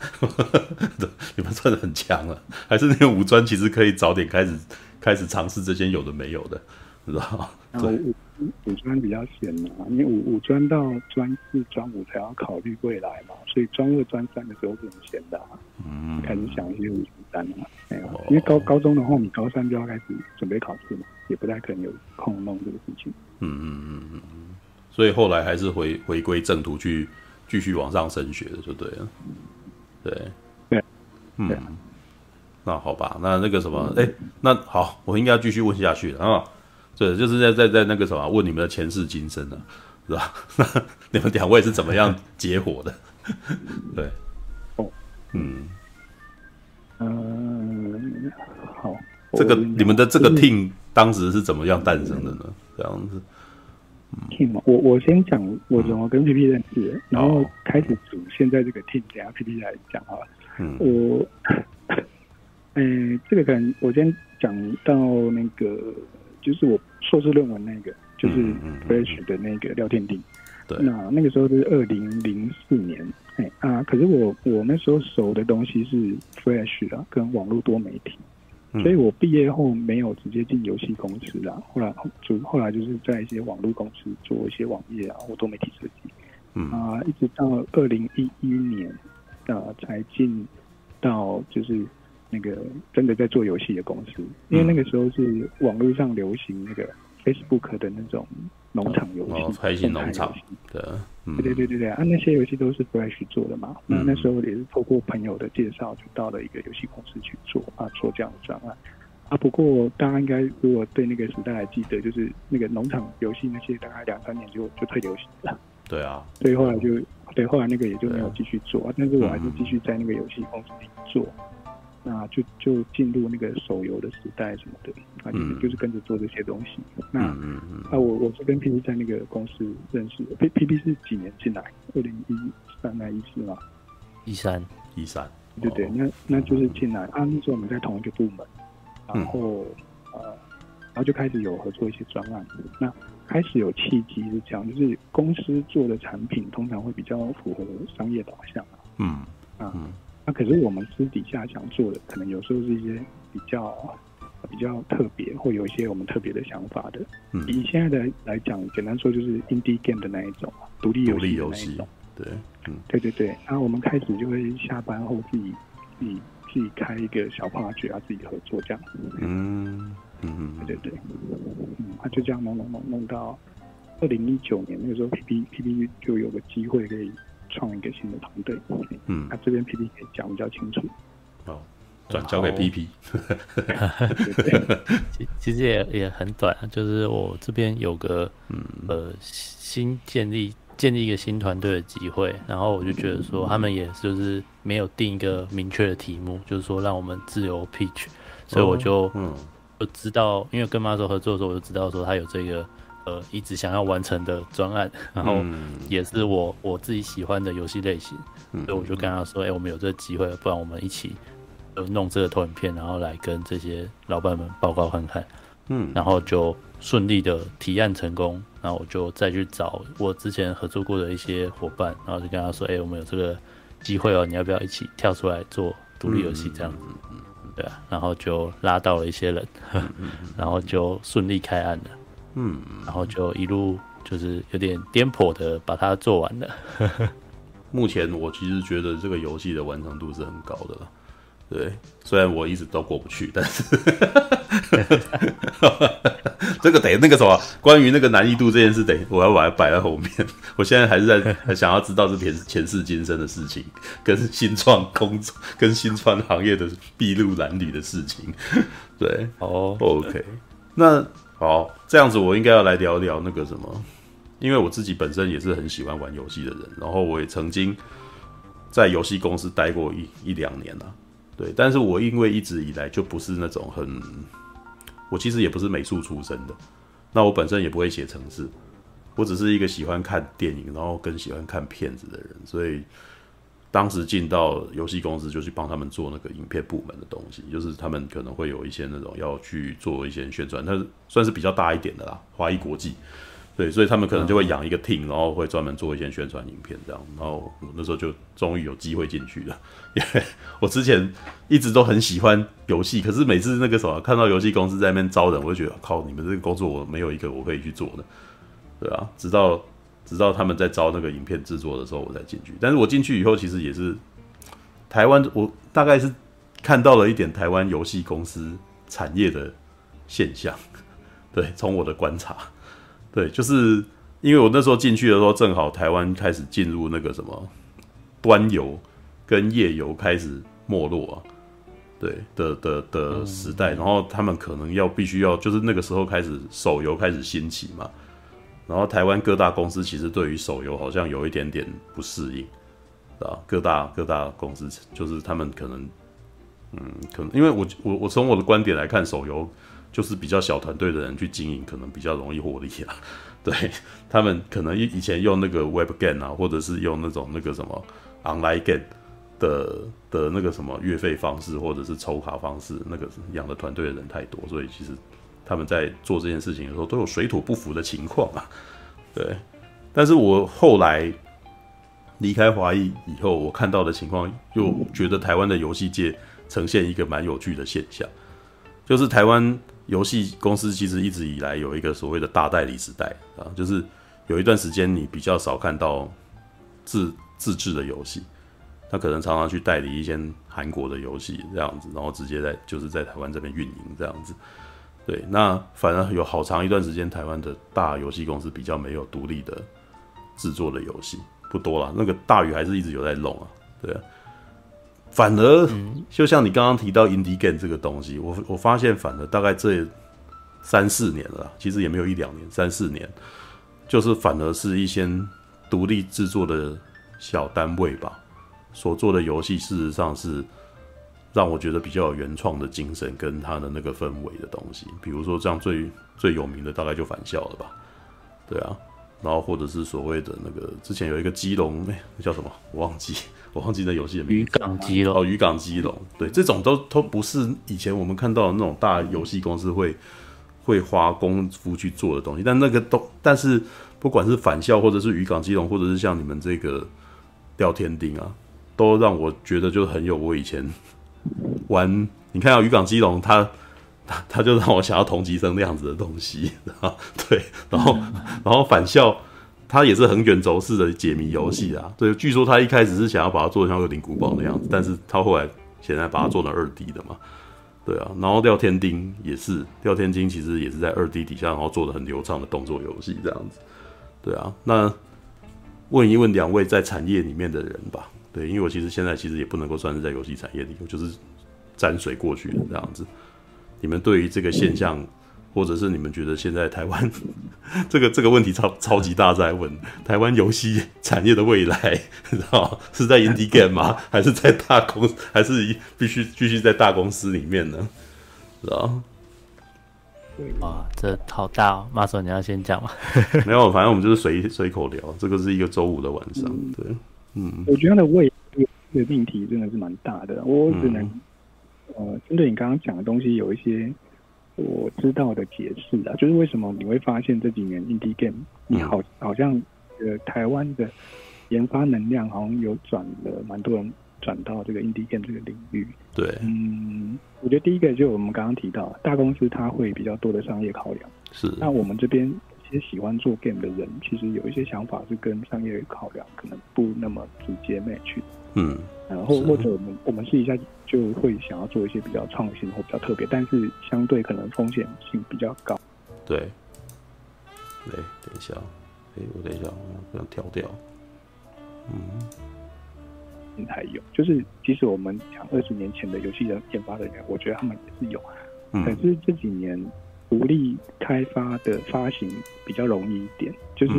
你们算的很强了。还是那个五专其实可以早点开始开始尝试这些有的没有的，知道吗？对。五专比较闲嘛，因为五五专到专四、专五才要考虑未来嘛，所以专二、专三的时候是很闲的，啊，嗯，开始想一些五专三嘛，没有，因为高高中的话，你高三就要开始准备考试嘛，也不太可能有空弄这个事情。嗯嗯嗯嗯。嗯，所以后来还是回回归正途去继续往上升学的，就对了。对。对，嗯，那好吧，那那个什么，哎、欸，那好，我应该要继续问下去了啊。对，就是在在在那个什么问你们的前世今生呢，是吧？那你们两位是怎么样结伙的？对，哦，嗯，嗯，好，这个你们的这个 team 当时是怎么样诞生的呢？这样子，team，我我先讲我怎么跟 PP 认识的，然后开始组现在这个 team，等下 PP 来讲好了。嗯，我，嗯，这个可能我先讲到那个。就是我硕士论文那个，就是 Flash 的那个廖天定。对，那那个时候是二零零四年，哎啊，可是我我那时候熟的东西是 Flash 啊，跟网络多媒体，嗯、所以我毕业后没有直接进游戏公司啦。后来就后来就是在一些网络公司做一些网页啊或多媒体设计。嗯啊，一直到二零一一年啊才进到就是。那个真的在做游戏的公司，因为那个时候是网络上流行那个 Facebook 的那种农场游戏，开心农场，对，对对对对对啊，那些游戏都是 Flash 做的嘛。那那时候也是透过朋友的介绍，就到了一个游戏公司去做啊，做这样的专案啊。不过大家应该如果对那个时代还记得，就是那个农场游戏那些大概两三年就就退流行了。对啊，所以后来就对，后来那个也就没有继续做，但是我还是继续在那个游戏公司里做。那就就进入那个手游的时代什么的，啊，就是就是跟着做这些东西。那嗯嗯啊，我我是跟 P P 在那个公司认识的。P P 是几年进来？二零一三还一四吗？一三一三，对对，那那就是进来啊。那时候我们在同一个部门，然后呃，然后就开始有合作一些专案。那开始有契机是这样，就是公司做的产品通常会比较符合商业导向啊。嗯啊。那可是我们私底下想做的，可能有时候是一些比较比较特别，或有一些我们特别的想法的。嗯，以现在的来讲，简单说就是 indie game 的那一种，独立游戏的那一种。对，嗯，对对对。然后我们开始就会下班后自己自己自己开一个小 project 啊，自己合作这样。嗯嗯对对对。嗯，他就这样弄弄弄弄到二零一九年那个时候，P P P P 就有个机会可以。创一个新的团队，嗯，那、啊、这边 P P 可以讲比较清楚。哦，转交给 P P。其其实也也很短，就是我这边有个嗯。呃新建立建立一个新团队的机会，然后我就觉得说他们也就是没有定一个明确的题目，就是说让我们自由 pitch，所以我就嗯。我知道，因为跟 Muscle 合作的时候，我就知道说他有这个。呃，一直想要完成的专案，然后也是我我自己喜欢的游戏类型，嗯、所以我就跟他说：“哎、欸，我们有这个机会，不然我们一起呃弄这个投影片，然后来跟这些老板们报告看看。”嗯，然后就顺利的提案成功，然后我就再去找我之前合作过的一些伙伴，然后就跟他说：“哎、欸，我们有这个机会哦，你要不要一起跳出来做独立游戏这样子？”嗯，对啊，然后就拉到了一些人，然后就顺利开案了。嗯，然后就一路就是有点颠簸的把它做完了。目前我其实觉得这个游戏的完成度是很高的了。对，虽然我一直都过不去，但是 这个得那个什么，关于那个难易度这件事，得我要把它摆在后面。我现在还是在 还想要知道这前前世今生的事情，跟新创工作、跟新创行业的筚路蓝缕的事情。对，哦，OK，那。好，这样子我应该要来聊一聊那个什么，因为我自己本身也是很喜欢玩游戏的人，然后我也曾经在游戏公司待过一一两年了，对，但是我因为一直以来就不是那种很，我其实也不是美术出身的，那我本身也不会写程式，我只是一个喜欢看电影，然后更喜欢看片子的人，所以。当时进到游戏公司就去帮他们做那个影片部门的东西，就是他们可能会有一些那种要去做一些宣传，它算是比较大一点的啦，华谊国际，对，所以他们可能就会养一个 team，然后会专门做一些宣传影片这样，然后我那时候就终于有机会进去了，因为我之前一直都很喜欢游戏，可是每次那个什么看到游戏公司在那边招人，我就觉得靠，你们这个工作我没有一个我可以去做的，对啊，直到。直到他们在招那个影片制作的时候，我才进去。但是我进去以后，其实也是台湾，我大概是看到了一点台湾游戏公司产业的现象。对，从我的观察，对，就是因为我那时候进去的时候，正好台湾开始进入那个什么端游跟页游开始没落啊，对的的的时代，然后他们可能要必须要，就是那个时候开始手游开始兴起嘛。然后台湾各大公司其实对于手游好像有一点点不适应，啊，各大各大公司就是他们可能，嗯，可能因为我我我从我的观点来看，手游就是比较小团队的人去经营，可能比较容易获利啊。对，他们可能以以前用那个 Web Game 啊，或者是用那种那个什么 Online Game 的的那个什么月费方式，或者是抽卡方式，那个养的团队的人太多，所以其实。他们在做这件事情的时候都有水土不服的情况啊，对。但是我后来离开华谊以后，我看到的情况又觉得台湾的游戏界呈现一个蛮有趣的现象，就是台湾游戏公司其实一直以来有一个所谓的大代理时代啊，就是有一段时间你比较少看到自自制的游戏，他可能常常去代理一些韩国的游戏这样子，然后直接在就是在台湾这边运营这样子。对，那反而有好长一段时间，台湾的大游戏公司比较没有独立的制作的游戏，不多了。那个大宇还是一直有在弄啊，对啊。反而就像你刚刚提到 Indie Game 这个东西，我我发现反而大概这三四年了，其实也没有一两年，三四年，就是反而是一些独立制作的小单位吧，所做的游戏，事实上是。让我觉得比较有原创的精神跟他的那个氛围的东西，比如说这样最最有名的大概就返校了吧，对啊，然后或者是所谓的那个之前有一个基隆，哎，那叫什么？我忘记，我忘记那游戏的名字。渔港基隆哦，渔港基隆，对，这种都都不是以前我们看到的那种大游戏公司会会花功夫去做的东西，但那个都，但是不管是返校或者是渔港基隆，或者是像你们这个钓天丁啊，都让我觉得就很有我以前。玩，你看到渔港基隆，他他他就让我想要同级生那样子的东西，啊 对，然后 然后返校，他也是很卷轴式的解谜游戏啊。对，据说他一开始是想要把它做成像恶灵古堡那样子，但是他后来现在把它做成二 D 的嘛。对啊，然后廖天丁也是，廖天丁其实也是在二 D 底下，然后做的很流畅的动作游戏这样子。对啊，那问一问两位在产业里面的人吧。对，因为我其实现在其实也不能够算是在游戏产业里，我就是沾水过去的这样子。你们对于这个现象，或者是你们觉得现在台湾 这个这个问题超超级大，在问台湾游戏产业的未来，知道是在 indie game 吗？还是在大公司？还是必须继续在大公司里面呢？知道？哇，这好大哦！马总，你要先讲吗？没有，反正我们就是随随口聊。这个是一个周五的晚上，对。嗯，我觉得他的未这个命题真的是蛮大的。我只能、嗯、呃针对你刚刚讲的东西有一些我知道的解释啊，就是为什么你会发现这几年 indie game 你好好像呃台湾的研发能量好像有转了蛮多人转到这个 indie game 这个领域。对，嗯，我觉得第一个就我们刚刚提到大公司它会比较多的商业考量，是。那我们这边。一些喜欢做 game 的人，其实有一些想法是跟商业考量可能不那么直接 match。嗯，然后或者我们我们试一下就会想要做一些比较创新或比较特别，但是相对可能风险性比较高。对，对，等一下，哎，我等一下，我不想跳掉。嗯，还有就是，即使我们讲二十年前的游戏人研发人员，我觉得他们也是有，嗯、可是这几年。独立开发的发行比较容易一点，就是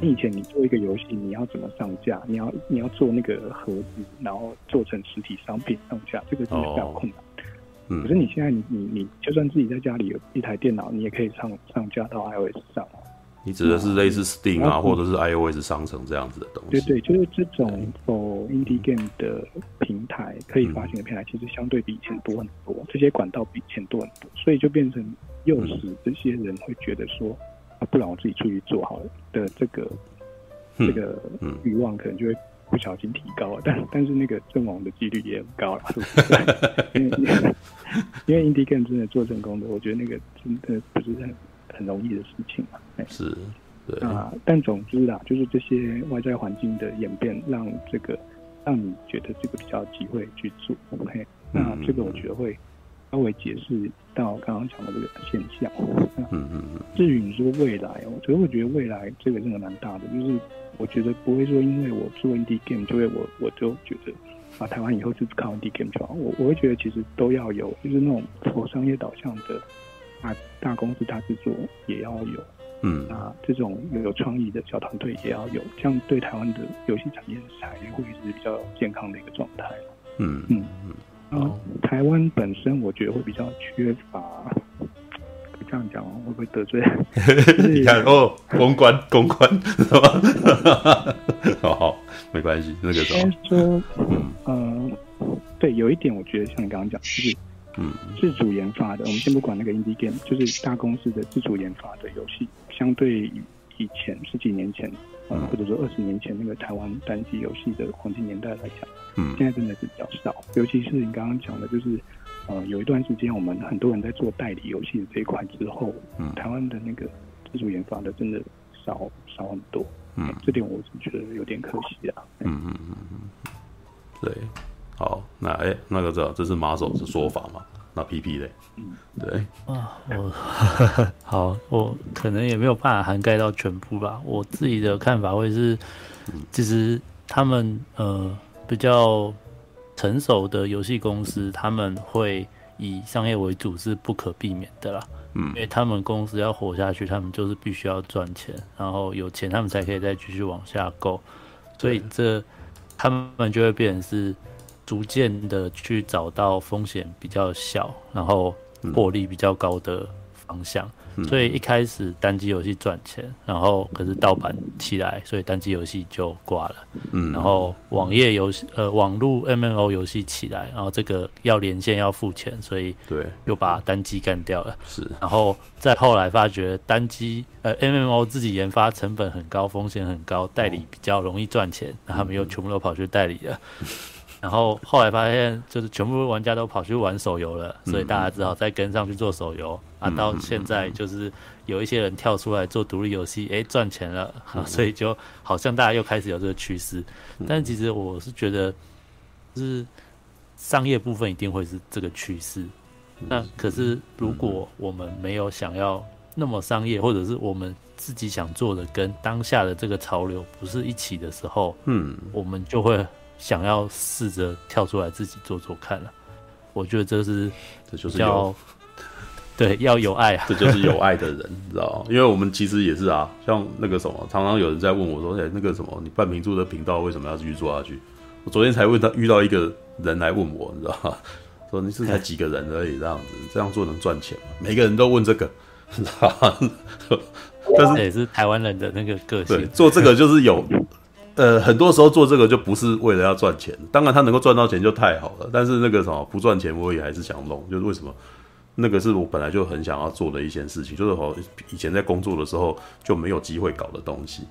你以前你做一个游戏，你要怎么上架？你要你要做那个盒子，然后做成实体商品上架，这个是比较困难。可是你现在你你你就算自己在家里有一台电脑，你也可以上上架到 iOS 上。你指的是类似 Steam 啊，或者是 iOS 商城这样子的东西？对对，就是这种 for indie game 的平台可以发行的平台，其实相对比以前多很多，这些管道比以前多很多，所以就变成。诱使这些人会觉得说，啊，不然我自己出去做好了的这个这个欲望，可能就会不小心提高了。但但是那个阵亡的几率也很高了，是不是？因为因为 indie game 真的做成功的，我觉得那个真的不是很很容易的事情嘛。是，对啊。但总之啦，就是这些外在环境的演变，让这个让你觉得这个比较有机会去做。OK，那这个我觉得会。稍微解释到刚刚讲的这个现象。嗯嗯嗯。至于你说未来我，所以我觉得未来这个真的蛮大的，就是我觉得不会说因为我做 indie game，就会我我就觉得啊，台湾以后是靠 indie game 就好。我我会觉得其实都要有，就是那种做商业导向的啊，大公司大制作也要有。嗯。啊，这种有有创意的小团队也要有，这样对台湾的游戏产业才会是比较健康的一个状态。嗯嗯嗯。嗯，台湾本身我觉得会比较缺乏，这样讲会不会得罪？你看哦，公关公关是吧？好好，没关系，那个时候先说，嗯嗯、呃，对，有一点我觉得像你刚刚讲，就是嗯，自主研发的，我们先不管那个 indie game，就是大公司的自主研发的游戏，相对于以前十几年前。嗯，或者说二十年前那个台湾单机游戏的黄金年代来讲，嗯，现在真的是比较少。尤其是你刚刚讲的，就是，呃，有一段时间我们很多人在做代理游戏的这一块之后，嗯，台湾的那个自主研发的真的少少很多。嗯，这点我是觉得有点可惜啊。嗯嗯嗯嗯，对，好，那哎、欸，那个这这是马首的说法嘛？那 PP 嘞？嗯，对啊，我 好，我可能也没有办法涵盖到全部吧。我自己的看法会是，其实他们呃比较成熟的游戏公司，他们会以商业为主是不可避免的啦。嗯，因为他们公司要活下去，他们就是必须要赚钱，然后有钱他们才可以再继续往下购，所以这他们就会变成是。逐渐的去找到风险比较小，然后获利比较高的方向。嗯、所以一开始单机游戏赚钱，然后可是盗版起来，所以单机游戏就挂了。嗯，然后网页游戏呃网络 MMO 游戏起来，然后这个要连线要付钱，所以对又把单机干掉了。是，然后再后来发觉单机呃 MMO 自己研发成本很高，风险很高，代理比较容易赚钱，他们又全部都跑去代理了。然后后来发现，就是全部玩家都跑去玩手游了，所以大家只好再跟上去做手游啊。到现在就是有一些人跳出来做独立游戏，哎，赚钱了，所以就好像大家又开始有这个趋势。但其实我是觉得，就是商业部分一定会是这个趋势。那可是如果我们没有想要那么商业，或者是我们自己想做的跟当下的这个潮流不是一起的时候，嗯，我们就会。想要试着跳出来自己做做看了，我觉得这是这就是要对要有爱啊，这就是有爱的人，你知道吗？因为我们其实也是啊，像那个什么，常常有人在问我说：“哎，那个什么，你半瓶醋的频道为什么要继续做下去？”我昨天才问他，遇到一个人来问我，你知道吗？说你是才几个人而已，这样子这样做能赚钱吗？每个人都问这个，你知道？但是也是台湾人的那个个性，做这个就是有。呃，很多时候做这个就不是为了要赚钱，当然他能够赚到钱就太好了。但是那个什么不赚钱，我也还是想弄。就是为什么？那个是我本来就很想要做的一件事情，就是我以前在工作的时候就没有机会搞的东西。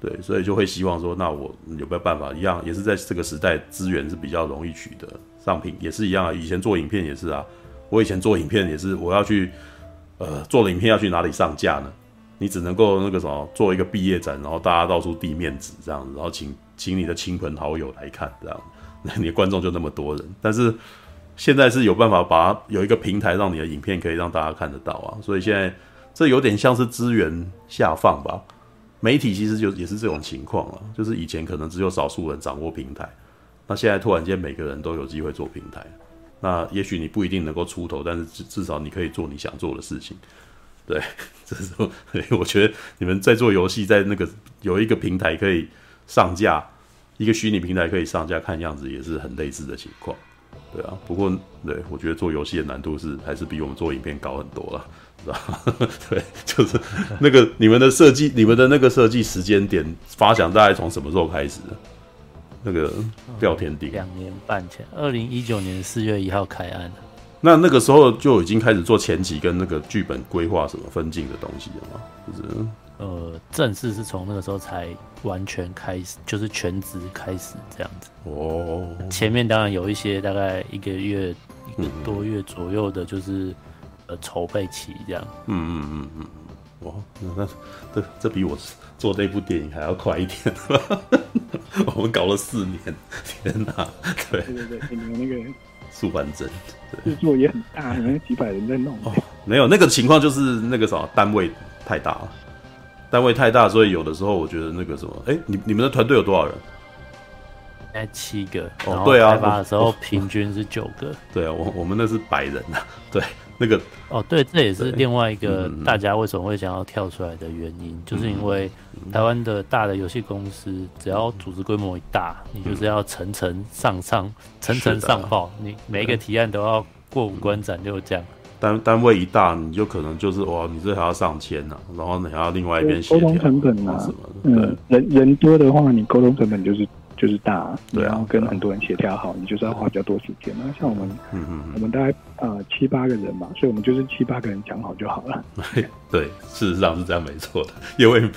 对，所以就会希望说，那我有没有办法一样，也是在这个时代资源是比较容易取得，商品也是一样啊。以前做影片也是啊，我以前做影片也是，我要去呃做的影片要去哪里上架呢？你只能够那个什么做一个毕业展，然后大家到处递面子这样子，然后请请你的亲朋好友来看这样，那你的观众就那么多人。但是现在是有办法把有一个平台，让你的影片可以让大家看得到啊。所以现在这有点像是资源下放吧。媒体其实就也是这种情况了，就是以前可能只有少数人。掌握平台，那现在突然间每个人。都有机会做平台。那也许你不一定能够出头，但是至至少你可以做你想做的事情。对，这时候我觉得你们在做游戏，在那个有一个平台可以上架，一个虚拟平台可以上架，看样子也是很类似的情况。对啊，不过对我觉得做游戏的难度是还是比我们做影片高很多了，是吧？对，就是那个你们的设计，你们的那个设计时间点发想大概从什么时候开始的？那个廖天地两年半前，二零一九年四月一号开案。那那个时候就已经开始做前期跟那个剧本规划什么分镜的东西了吗？就是呃，正式是从那个时候才完全开始，就是全职开始这样子。哦，前面当然有一些大概一个月、一个多月左右的，就是、嗯、呃筹备期这样。嗯嗯嗯嗯，哇，那这这比我做这部电影还要快一点。我们搞了四年，天哪！对对对，你们那个。速反正制作也很大，可能几百人在弄。哦，没有那个情况，就是那个什么单位太大了，单位太大，所以有的时候我觉得那个什么，哎、欸，你你们的团队有多少人？哎七个。哦，对啊，开发的时候平均是九个。对啊，我我们那是百人呐，对。那个哦，对，这也是另外一个大家为什么会想要跳出来的原因，嗯、就是因为台湾的大的游戏公司，只要组织规模一大，嗯、你就是要层层上上，层层上报，啊、你每一个提案都要过五关斩六将。单单位一大，你就可能就是哇，你这还要上千呢、啊，然后你还要另外一边协调沟通成本啊什么的。嗯，人人多的话，你沟通成本就是。就是大，对啊，然后跟很多人协调好，你就是要花比较多时间。那像我们，嗯嗯，我们大概呃七八个人嘛，所以我们就是七八个人讲好就好了。对，事实上是这样，没错的。因为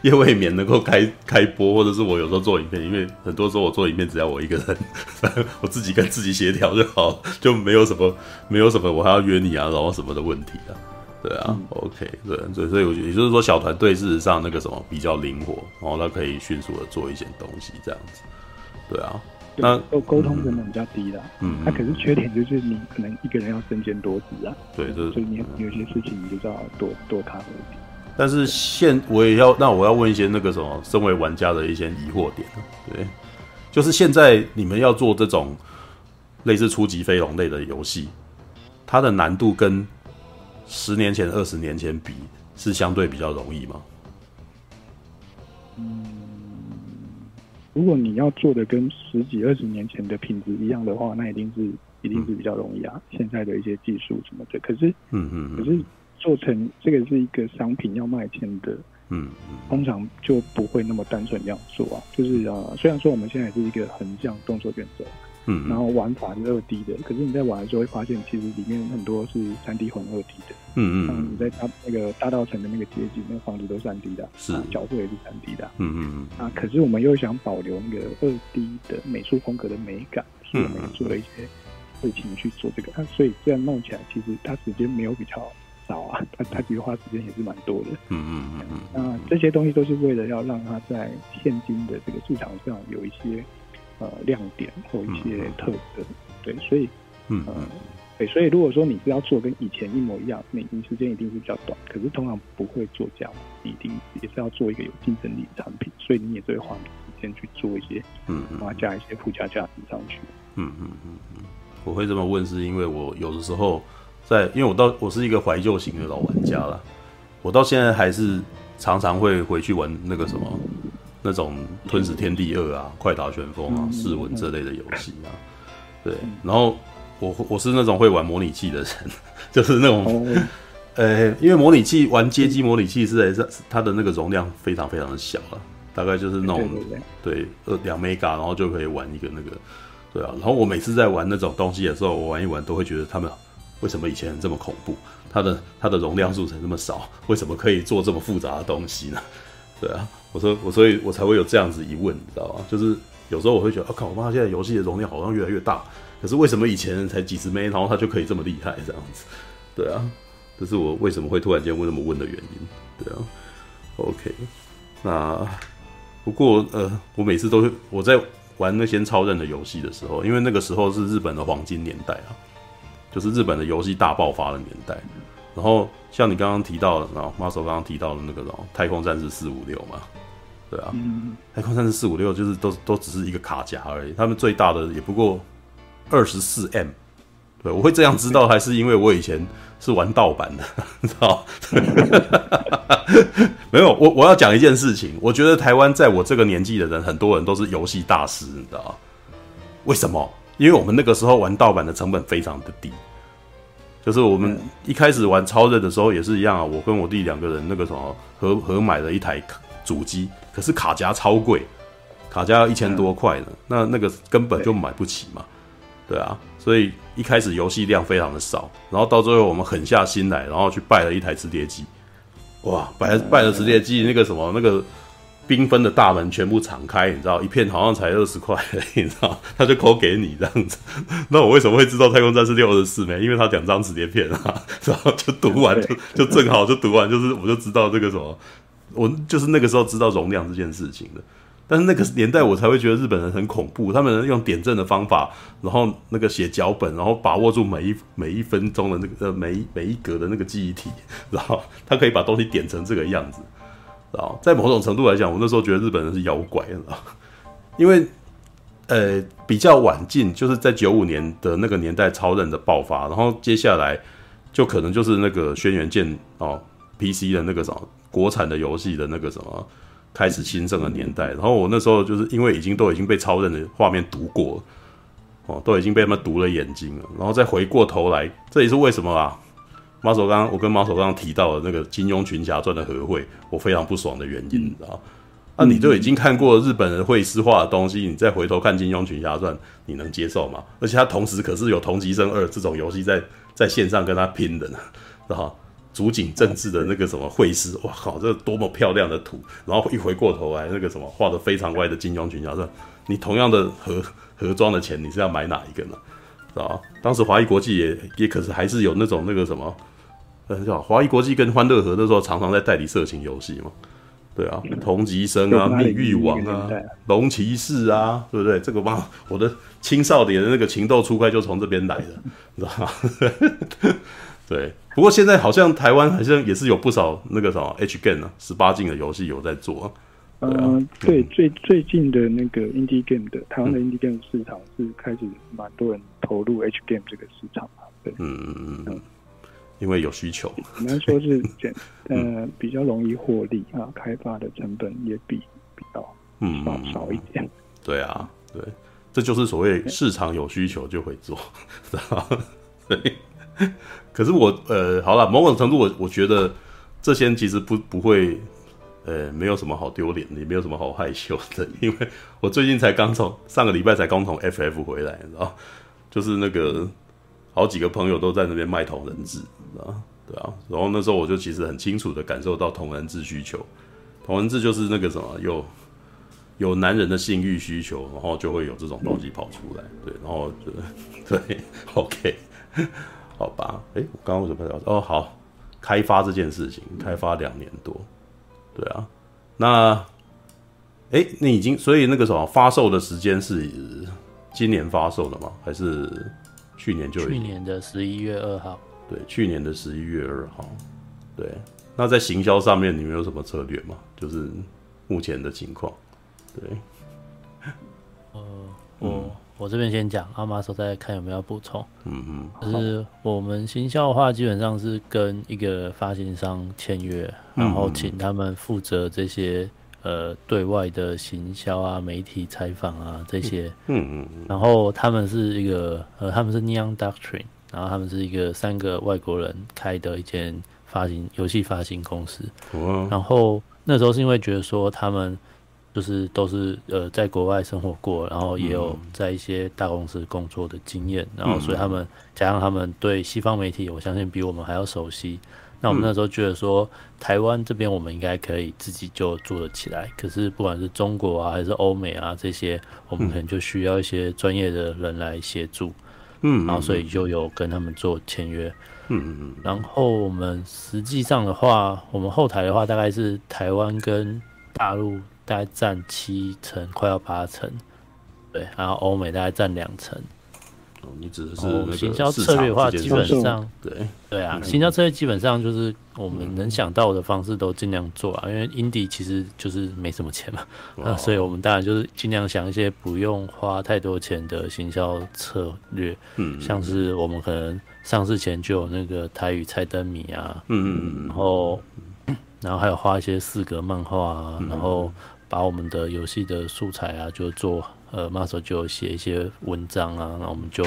因为免能够开开播，或者是我有时候做影片，因为很多时候我做影片只要我一个人，我自己跟自己协调就好，就没有什么没有什么我还要约你啊，然后什么的问题啊。对啊、嗯、，OK，对，所以所以我觉得，也就是说，小团队事实上那个什么比较灵活，然后他可以迅速的做一些东西，这样子。对啊，那沟沟通成本比较低的，嗯，那、啊、可是缺点就是你可能一个人要身兼多职啊，对，就是所以你有些事情你就知道多多看一点。但是现我也要，那我要问一些那个什么，身为玩家的一些疑惑点，对，就是现在你们要做这种类似初级飞龙类的游戏，它的难度跟十年前、二十年前比是相对比较容易吗？嗯。如果你要做的跟十几二十年前的品质一样的话，那一定是一定是比较容易啊。嗯、现在的一些技术什么的，可是，嗯嗯，可是做成这个是一个商品要卖钱的，嗯，通常就不会那么单纯这样做啊。就是啊，虽然说我们现在是一个横向动作选择。嗯，然后玩法是二 D 的，可是你在玩的时候会发现，其实里面很多是三 D 混二 D 的。嗯嗯，像你在大那个大道城的那个街景，那个房子都三 D 的，是角色也是三 D 的。嗯嗯嗯。啊，可是我们又想保留那个二 D 的美术风格的美感，所以我们做了一些事情去做这个。啊，所以这样弄起来，其实它时间没有比较少啊，它 它其实花时间也是蛮多的。嗯嗯嗯嗯。那这些东西都是为了要让它在现今的这个市场上有一些。呃，亮点或一些特色，嗯、对，所以，嗯，呃、对，所以如果说你是要做跟以前一模一样，那你时间一定是比较短，可是通常不会做这样，你一定也是要做一个有竞争力的产品，所以你也是会花时间去做一些，嗯，然后加一些附加价值上去。嗯嗯嗯嗯，我会这么问，是因为我有的时候在，因为我到我是一个怀旧型的老玩家了，我到现在还是常常会回去玩那个什么。那种《吞噬天地二》啊，《快打旋风》啊，《试文》这类的游戏啊，对。然后我我是那种会玩模拟器的人，就是那种，呃，因为模拟器玩街机模拟器是在它的那个容量非常非常的小了，大概就是那种对二两 mega，然后就可以玩一个那个，对啊。然后我每次在玩那种东西的时候，我玩一玩都会觉得他们为什么以前这么恐怖？它的它的容量数才那么少，为什么可以做这么复杂的东西呢？对啊。我说我所以，我才会有这样子疑问，你知道吗？就是有时候我会觉得，啊靠！我妈现在游戏的容量好像越来越大，可是为什么以前才几十枚，然后它就可以这么厉害这样子？对啊，这是我为什么会突然间问那么问的原因。对啊，OK，那不过呃，我每次都是我在玩那些超任的游戏的时候，因为那个时候是日本的黄金年代啊，就是日本的游戏大爆发的年代。然后像你刚刚提到的，然后 m a s 刚刚提到的那个，然后太空战士四五六嘛。对啊，嗯、太空战士四五六就是都都只是一个卡夹而已，他们最大的也不过二十四 M。对，我会这样知道，还是因为我以前是玩盗版的，你知道？没有，我我要讲一件事情，我觉得台湾在我这个年纪的人，很多人都是游戏大师，你知道？为什么？因为我们那个时候玩盗版的成本非常的低，就是我们一开始玩超任的时候也是一样啊，我跟我弟两个人那个什么合合买了一台主机。可是卡夹超贵，卡夹要一千多块呢，嗯、那那个根本就买不起嘛，对啊，所以一开始游戏量非常的少，然后到最后我们狠下心来，然后去拜了一台磁碟机，哇，拜拜了磁碟机，那个什么那个缤纷的大门全部敞开，你知道，一片好像才二十块，你知道，他就抠给你这样子。那我为什么会知道太空战士六二十四枚？因为他两张磁碟片啊，然后就读完就就正好就读完，就是我就知道这个什么。我就是那个时候知道容量这件事情的，但是那个年代我才会觉得日本人很恐怖，他们用点阵的方法，然后那个写脚本，然后把握住每一每一分钟的那个呃每一每一格的那个记忆体，然后他可以把东西点成这个样子，然后在某种程度来讲，我那时候觉得日本人是妖怪，知道因为呃比较晚进，就是在九五年的那个年代超人的爆发，然后接下来就可能就是那个轩辕剑哦 PC 的那个什么。国产的游戏的那个什么开始兴盛的年代，然后我那时候就是因为已经都已经被超人的画面读过，哦，都已经被他们毒了眼睛了，然后再回过头来，这也是为什么啊？马手刚，我跟马首刚刚提到的那个《金庸群侠传》的合绘，我非常不爽的原因，你知道？那、啊、你都已经看过日本人绘师化的东西，你再回头看《金庸群侠传》，你能接受吗？而且他同时可是有《同级生二》这种游戏在在线上跟他拼的呢，知道？竹井正治的那个什么绘师，哇靠，这多么漂亮的图！然后一回过头来，那个什么画的非常歪的金庸群侠说，你同样的盒盒装的钱，你是要买哪一个呢？是吧？当时华谊国际也也可是还是有那种那个什么，呃，叫华谊国际跟欢乐盒那时候常常在代理色情游戏嘛，对啊，同级生啊，蜜月王啊，龙骑士啊，对不对？这个嘛，我的青少年的那个情窦初开就从这边来的，你知道吗？对。不过现在好像台湾好像也是有不少那个什么 H game 啊，十八禁的游戏有在做。对啊，呃、对，最最近的那个 indie game 的台湾的 indie game 市场是开始蛮多人投入 H game 这个市场啊。对，嗯嗯嗯，因为有需求。应该说是简 呃比较容易获利啊，开发的成本也比比较嗯少少一点。对啊，对，这就是所谓市场有需求就会做？对。可是我呃，好了，某种程度我我觉得这些其实不不会。呃，没有什么好丢脸的，也没有什么好害羞的，因为我最近才刚从上个礼拜才刚从 FF 回来，你知道，就是那个好几个朋友都在那边卖同人志，知道，对啊，然后那时候我就其实很清楚的感受到同人志需求，同人志就是那个什么，有有男人的性欲需求，然后就会有这种东西跑出来，对，然后就 对，OK，好吧，哎，我刚刚为什么要哦，好，开发这件事情，开发两年多。对啊，那，哎、欸，你已经所以那个什么发售的时间是今年发售的吗？还是去年就？去年的十一月二号。对，去年的十一月二号。对，那在行销上面你们有什么策略吗？就是目前的情况。对，我这边先讲，阿玛说再看有没有要补充。嗯嗯，就是我们行销的话，基本上是跟一个发行商签约，然后请他们负责这些呃对外的行销啊、媒体采访啊这些。嗯嗯嗯。然后他们是一个呃，他们是 Neon Doctrine，然后他们是一个三个外国人开的一间发行游戏发行公司。然后那时候是因为觉得说他们。就是都是呃在国外生活过，然后也有在一些大公司工作的经验，然后所以他们加上他们对西方媒体，我相信比我们还要熟悉。那我们那时候觉得说，台湾这边我们应该可以自己就做得起来，可是不管是中国啊还是欧美啊这些，我们可能就需要一些专业的人来协助。嗯，然后所以就有跟他们做签约。嗯嗯嗯。然后我们实际上的话，我们后台的话大概是台湾跟大陆。大概占七成，快要八成，对，然后欧美大概占两成。哦，你指的是那个行销策略的话，基本上对对啊，行销策略基本上就是我们能想到的方式都尽量做啊，因为 indie 其实就是没什么钱嘛，那所以我们当然就是尽量想一些不用花太多钱的行销策略，嗯，像是我们可能上市前就有那个台语猜灯谜啊，嗯嗯嗯，然后然后还有画一些四格漫画啊，然后。把我们的游戏的素材啊，就做呃，Muscle 就写一些文章啊，那我们就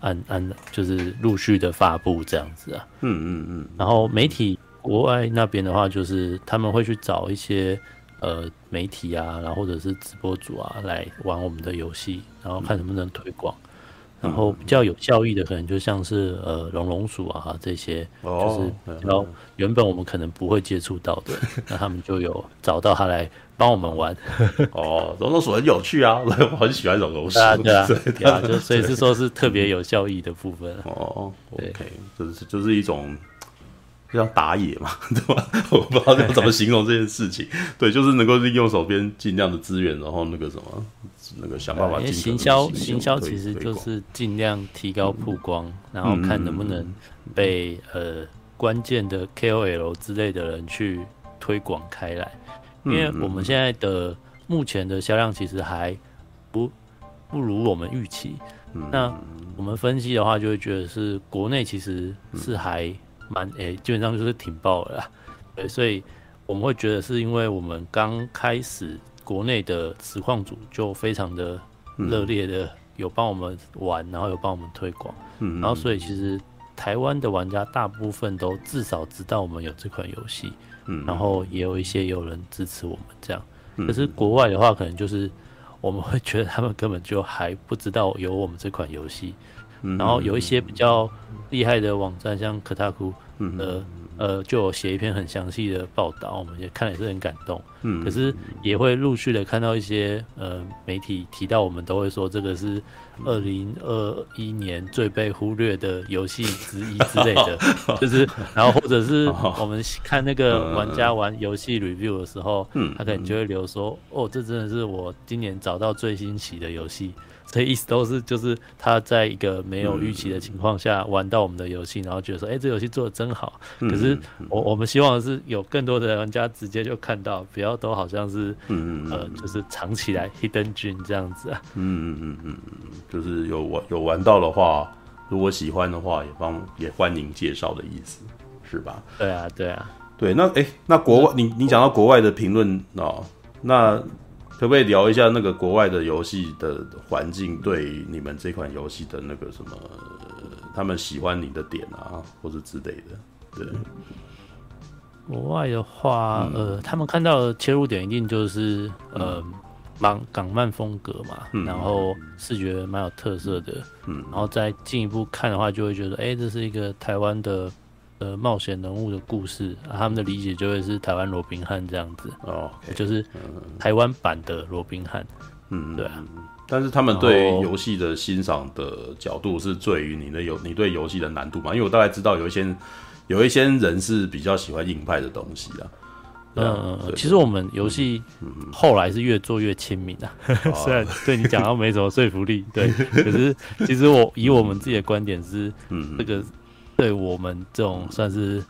按按就是陆续的发布这样子啊。嗯嗯嗯。然后媒体国外那边的话，就是他们会去找一些呃媒体啊，然后或者是直播主啊来玩我们的游戏，然后看能不能推广。然后比较有效益的，可能就像是呃龙龙鼠啊这些，就是然后原本我们可能不会接触到的，那他们就有找到他来帮我们玩。哦，龙龙鼠很有趣啊，我很喜欢龙龙鼠。对啊，对啊，对啊，就所以是说是特别有效益的部分。哦，OK，就是就是一种。叫打野嘛，对吧？我不知道要怎么形容这件事情。对，就是能够利用手边尽量的资源，然后那个什么，那个想办法。因为行销，行销其实就是尽量提高曝光，嗯、然后看能不能被、嗯、呃关键的 KOL 之类的人去推广开来。因为我们现在的目前的销量其实还不不如我们预期。嗯、那我们分析的话，就会觉得是国内其实是还。蛮诶、欸，基本上就是挺爆的啦，对，所以我们会觉得是因为我们刚开始，国内的实况组就非常的热烈的有帮我们玩，然后有帮我们推广，嗯，然后所以其实台湾的玩家大部分都至少知道我们有这款游戏，嗯，然后也有一些有人支持我们这样，可是国外的话，可能就是我们会觉得他们根本就还不知道有我们这款游戏。然后有一些比较厉害的网站，像 Kotaku 的呃，就有写一篇很详细的报道，我们也看了也是很感动。嗯，可是也会陆续的看到一些呃媒体提到，我们都会说这个是二零二一年最被忽略的游戏之一之类的，就是然后或者是我们看那个玩家玩游戏 review 的时候，嗯，他可能就会留说，哦，这真的是我今年找到最新奇的游戏。所以意思都是，就是他在一个没有预期的情况下玩到我们的游戏，然后觉得说，哎、欸，这游戏做的真好。可是我我们希望的是有更多的玩家直接就看到，不要都好像是，呃，就是藏起来 hidden gem 这样子啊。嗯嗯嗯嗯嗯，就是有玩有玩到的话，如果喜欢的话，也帮也欢迎介绍的意思，是吧？对啊，对啊，对。那哎、欸，那国外，你你讲到国外的评论哦，那。可不可以聊一下那个国外的游戏的环境对你们这款游戏的那个什么，他们喜欢你的点啊，或者之类的？对，国外的话，呃，他们看到的切入点一定就是呃，港港漫风格嘛，然后视觉蛮有特色的，嗯，然后再进一步看的话，就会觉得，哎，这是一个台湾的。呃，冒险人物的故事，啊，他们的理解就会是台湾罗宾汉这样子哦，okay, 就是台湾版的罗宾汉，嗯，对啊。但是他们对游戏的欣赏的角度是在于你的游，你对游戏的难度嘛？因为我大概知道有一些有一些人是比较喜欢硬派的东西啊。嗯嗯，其实我们游戏后来是越做越亲民啊，虽然对你讲到没什么说服力，对，可是其实我以我们自己的观点是，嗯，这个。对我们这种算是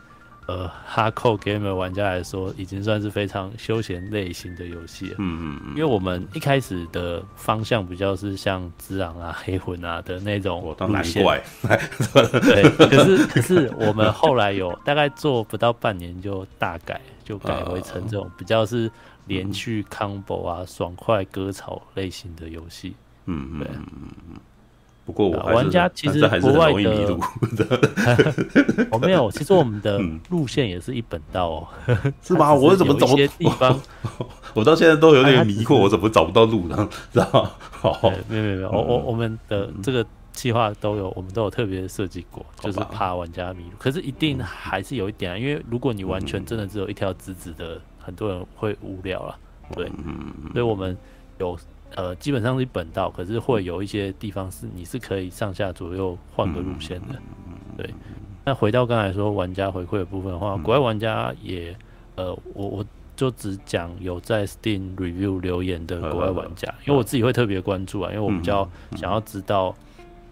呃 hardcore gamer 玩家来说，已经算是非常休闲类型的游戏了。嗯嗯嗯。因为我们一开始的方向比较是像《只狼》啊、《黑魂》啊的那种路线。当难怪。对，可是可是我们后来有大概做不到半年就大改，就改为成这种比较是连续 combo 啊、爽快割草类型的游戏。嗯嗯嗯嗯。不过我玩家其实国外的，我 没有。其实我们的路线也是一本道哦，是吗？我怎么找些地方？我到现在都有点迷惑，我怎么找不到路呢？知道吗？好，没有没有没有，我我我们的这个计划都有，我们都有特别设计过，就是怕玩家迷路。可是一定还是有一点啊，因为如果你完全真的只有一条直直的，很多人会无聊了。对，所以我们有。呃，基本上是一本道，可是会有一些地方是你是可以上下左右换个路线的。对，那回到刚才说玩家回馈的部分的话，国外玩家也，呃，我我就只讲有在 Steam Review 留言的国外玩家，因为我自己会特别关注啊，因为我比较想要知道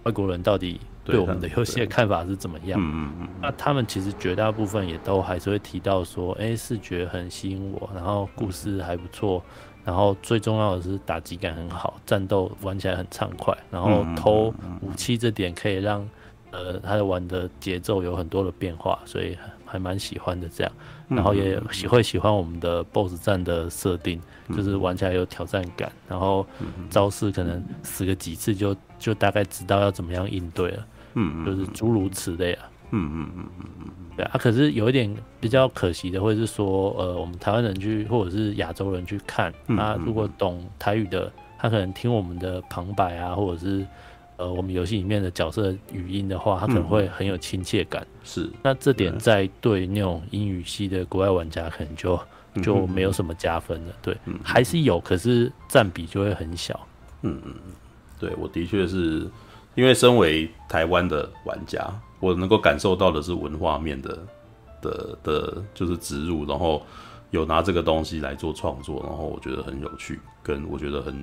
外国人到底对我们的游戏的看法是怎么样。嗯嗯，那他们其实绝大部分也都还是会提到说，哎，视觉很吸引我，然后故事还不错。然后最重要的是打击感很好，战斗玩起来很畅快。然后偷武器这点可以让呃他的玩的节奏有很多的变化，所以还蛮喜欢的这样。然后也喜会喜欢我们的 BOSS 战的设定，就是玩起来有挑战感。然后招式可能死个几次就就大概知道要怎么样应对了。嗯，就是诸如此类啊。嗯嗯嗯嗯嗯，对啊，可是有一点比较可惜的，或者是说，呃，我们台湾人去或者是亚洲人去看，他如果懂台语的，他可能听我们的旁白啊，或者是呃我们游戏里面的角色语音的话，他可能会很有亲切感。是，那这点在对那种英语系的国外玩家可能就就没有什么加分了。对，还是有，可是占比就会很小。嗯嗯嗯，对，我的确是因为身为台湾的玩家。我能够感受到的是文化面的的的，就是植入，然后有拿这个东西来做创作，然后我觉得很有趣，跟我觉得很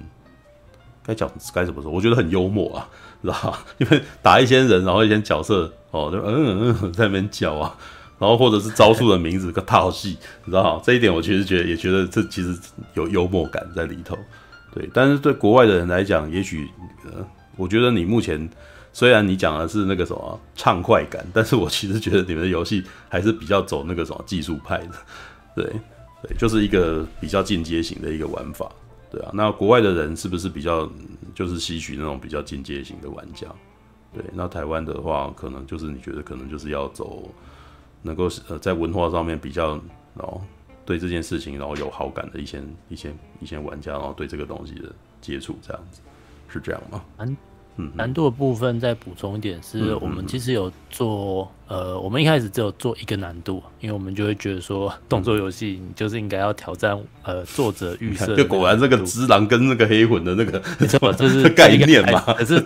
该讲该怎么说，我觉得很幽默啊，知道？因为打一些人，然后一些角色哦，就嗯嗯嗯在那边叫啊，然后或者是招数的名字个套戏，你知道？这一点我其实觉得也觉得这其实有幽默感在里头，对。但是对国外的人来讲，也许呃，我觉得你目前。虽然你讲的是那个什么畅快感，但是我其实觉得你们的游戏还是比较走那个什么技术派的，对对，就是一个比较进阶型的一个玩法，对啊。那国外的人是不是比较就是吸取那种比较进阶型的玩家？对，那台湾的话，可能就是你觉得可能就是要走能够呃在文化上面比较然后对这件事情然后有好感的一些一些一些玩家，然后对这个东西的接触这样子，是这样吗？难度的部分再补充一点，是我们其实有做。呃，我们一开始只有做一个难度，因为我们就会觉得说，动作游戏你就是应该要挑战呃作者预设。就果然这个只狼跟那个黑魂的那个，没错，这是 概念嘛。可是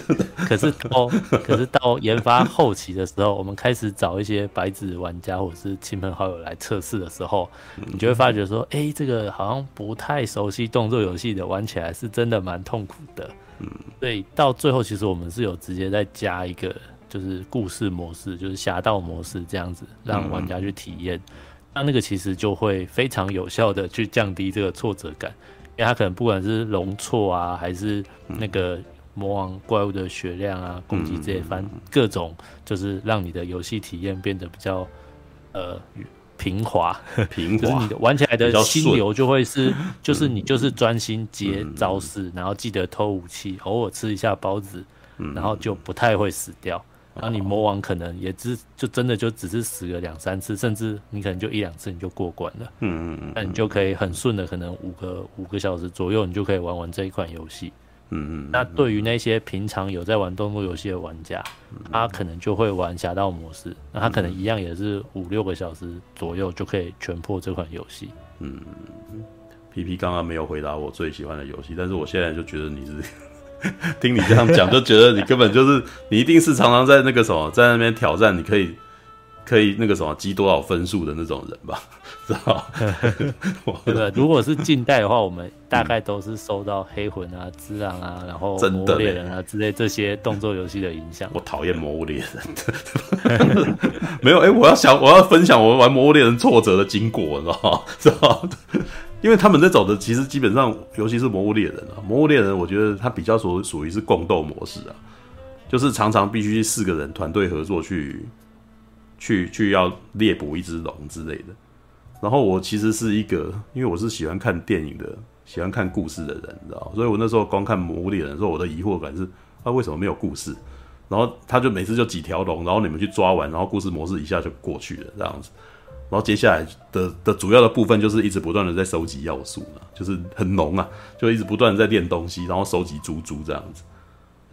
可是到可是到研发后期的时候，我们开始找一些白纸玩家或者是亲朋好友来测试的时候，你就会发觉说，哎、欸，这个好像不太熟悉动作游戏的玩起来是真的蛮痛苦的。嗯，所以到最后其实我们是有直接再加一个。就是故事模式，就是侠盗模式这样子，让玩家去体验。那、嗯、那个其实就会非常有效的去降低这个挫折感，因为它可能不管是容错啊，还是那个魔王怪物的血量啊、攻击这些番各种，就是让你的游戏体验变得比较呃平滑，平滑，就是你的玩起来的心流就会是，就是你就是专心接招式，然后记得偷武器，偶尔吃一下包子，然后就不太会死掉。然后你魔王可能也只就真的就只是死个两三次，甚至你可能就一两次你就过关了。嗯嗯嗯，那你就可以很顺的，可能五个五个小时左右，你就可以玩完这一款游戏。嗯嗯。那对于那些平常有在玩动作游戏的玩家，他可能就会玩侠盗模式，那他可能一样也是五六个小时左右就可以全破这款游戏。嗯。皮皮刚刚没有回答我最喜欢的游戏，但是我现在就觉得你是。听你这样讲，就觉得你根本就是你一定是常常在那个什么，在那边挑战，你可以可以那个什么积多少分数的那种人吧？知道？对的。如果是近代的话，我们大概都是受到黑魂啊、之狼啊，然后魔物猎人啊之类这些动作游戏的影响。我讨厌魔物猎人，没有哎、欸，我要想我要分享我玩魔物猎人挫折的经过，你知道吗？知道？因为他们在走的其实基本上，尤其是魔物猎人啊，魔物猎人，我觉得它比较属属于是共斗模式啊，就是常常必须四个人团队合作去去去要猎捕一只龙之类的。然后我其实是一个，因为我是喜欢看电影的，喜欢看故事的人，你知道，所以我那时候光看魔物猎人的时候，我的疑惑感是，他、为什么没有故事？然后他就每次就几条龙，然后你们去抓完，然后故事模式一下就过去了，这样子。然后接下来的的主要的部分就是一直不断的在收集要素嘛，就是很浓啊，就一直不断的在练东西，然后收集珠珠这样子。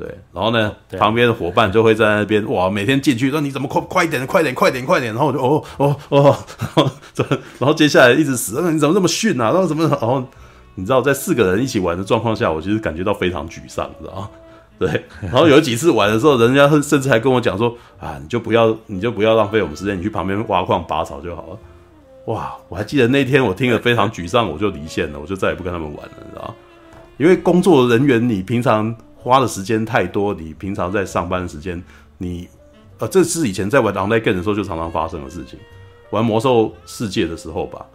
对，然后呢，旁边的伙伴就会在那边哇，每天进去说你怎么快快一点，快点，快点，快点，然后我就哦哦哦，然后然后接下来一直死，你怎么这么逊啊？然后怎么然后你知道在四个人一起玩的状况下，我其实感觉到非常沮丧，知道吗？对，然后有几次玩的时候，人家甚至还跟我讲说：“啊，你就不要，你就不要浪费我们时间，你去旁边挖矿拔草就好了。”哇，我还记得那天我听了非常沮丧，我就离线了，我就再也不跟他们玩了，你知道吗？因为工作人员，你平常花的时间太多，你平常在上班时间，你呃，这是以前在玩 Online Game 的时候就常常发生的事情。玩魔兽世界的时候吧，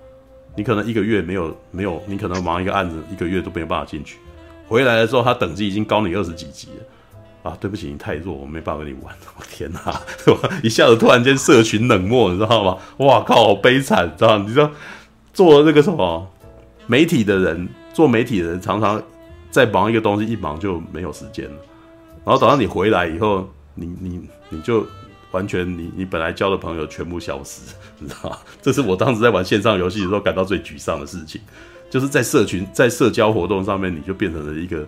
你可能一个月没有没有，你可能忙一个案子，一个月都没有办法进去。回来的时候，他等级已经高你二十几级了啊！对不起，你太弱，我没办法跟你玩。我天哪，是吧？一下子突然间社群冷漠，你知道吗？哇靠，好悲惨，知道？你知道做那个什么媒体的人，做媒体的人常常再忙一个东西，一忙就没有时间了。然后等到你回来以后，你你你就完全你你本来交的朋友全部消失，你知道吗？这是我当时在玩线上游戏的时候感到最沮丧的事情。就是在社群、在社交活动上面，你就变成了一个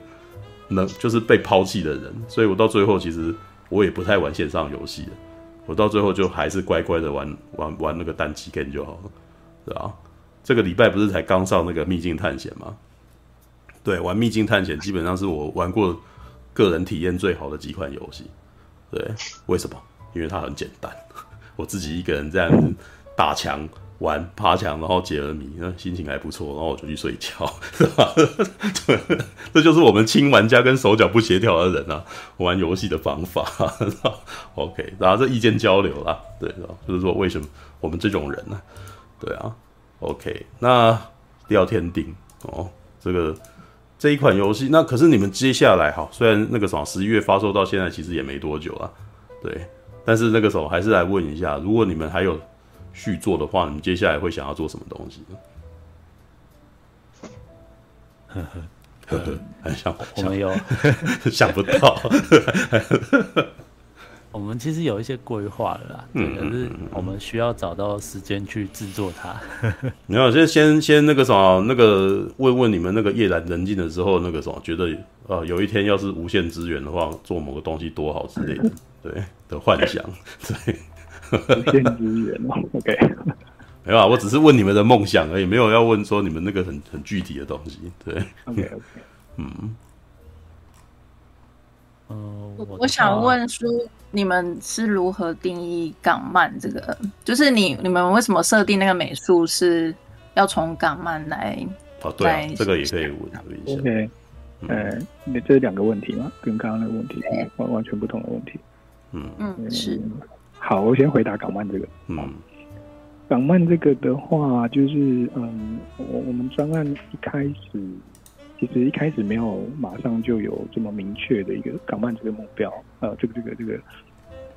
能就是被抛弃的人。所以我到最后，其实我也不太玩线上游戏了。我到最后就还是乖乖的玩玩玩那个单机 game 就好了，对吧？这个礼拜不是才刚上那个秘境探险吗？对，玩秘境探险基本上是我玩过个人体验最好的几款游戏。对，为什么？因为它很简单，我自己一个人这样子打墙。玩爬墙，然后解了谜，那心情还不错，然后我就去睡觉，是吧？对，这就是我们轻玩家跟手脚不协调的人啊，玩游戏的方法。OK，然后这意见交流啦，对，就是说为什么我们这种人呢、啊？对啊，OK，那廖天丁哦，这个这一款游戏，那可是你们接下来哈，虽然那个什么十一月发售到现在其实也没多久啊，对，但是那个时候还是来问一下，如果你们还有。续作的话，你们接下来会想要做什么东西？呵呵呵呵，很想，我们有想不到。我们其实有一些规划了啦，嗯，可是我们需要找到时间去制作它。没有，先先先那个什么，那个问问你们那个夜阑人静的时候，那个什么，觉得呃有一天要是无限资源的话，做某个东西多好之类的，对的幻想，对，无限资源哦，OK，没有啊，我只是问你们的梦想而已，没有要问说你们那个很很具体的东西，对，OK OK，嗯。嗯，我我想问说，你们是如何定义港漫这个？就是你你们为什么设定那个美术是要从港漫来？哦，对啊，这个也可以问一下。OK，呃，那这是两个问题吗？跟刚刚那个问题完完全不同的问题。嗯嗯，是。好，我先回答港漫这个。嗯，港漫这个的话，就是嗯，我我们专案一开始。其实一开始没有马上就有这么明确的一个港漫这个目标，呃，这个这个这个，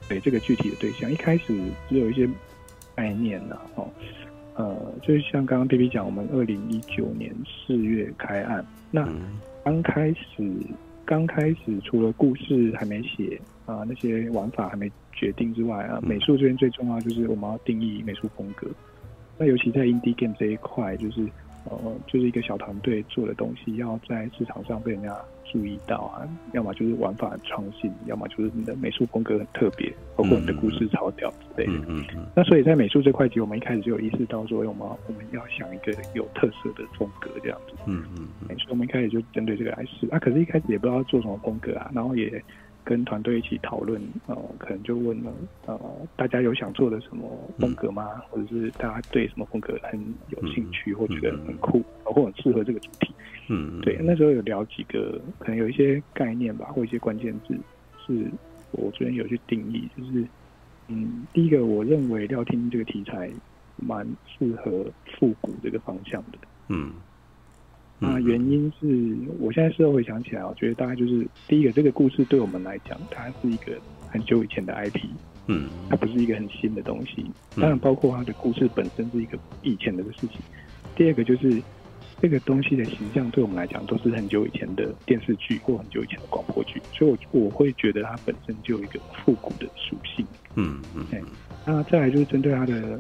对这个具体的对象，一开始只有一些概念呐，哦，呃，就是像刚刚 P P 讲，我们二零一九年四月开案，那刚开始刚开始除了故事还没写啊，那些玩法还没决定之外啊，美术这边最重要就是我们要定义美术风格，那尤其在 Indie Game 这一块就是。呃，就是一个小团队做的东西，要在市场上被人家注意到啊，要么就是玩法很创新，要么就是你的美术风格很特别，包括你的故事超屌之类的。嗯嗯。那所以在美术这块，其实我们一开始就有意识到说，我们我们要想一个有特色的风格这样子。嗯嗯。所以我们一开始就针对这个来试啊，可是一开始也不知道做什么风格啊，然后也。跟团队一起讨论，呃，可能就问了，呃，大家有想做的什么风格吗？嗯、或者是大家对什么风格很有兴趣，嗯、或觉得很酷，或很适合这个主题？嗯，对，那时候有聊几个，可能有一些概念吧，或一些关键字，是我昨天有去定义，就是，嗯，第一个，我认为廖天这个题材蛮适合复古这个方向的，嗯。那原因是我现在事后回想起来，我觉得大概就是第一个，这个故事对我们来讲，它是一个很久以前的 IP，嗯，它不是一个很新的东西。当然，包括它的故事本身是一个以前的事情。第二个就是这个东西的形象对我们来讲都是很久以前的电视剧或很久以前的广播剧，所以我我会觉得它本身就有一个复古的属性。嗯嗯，那再来就是针对它的。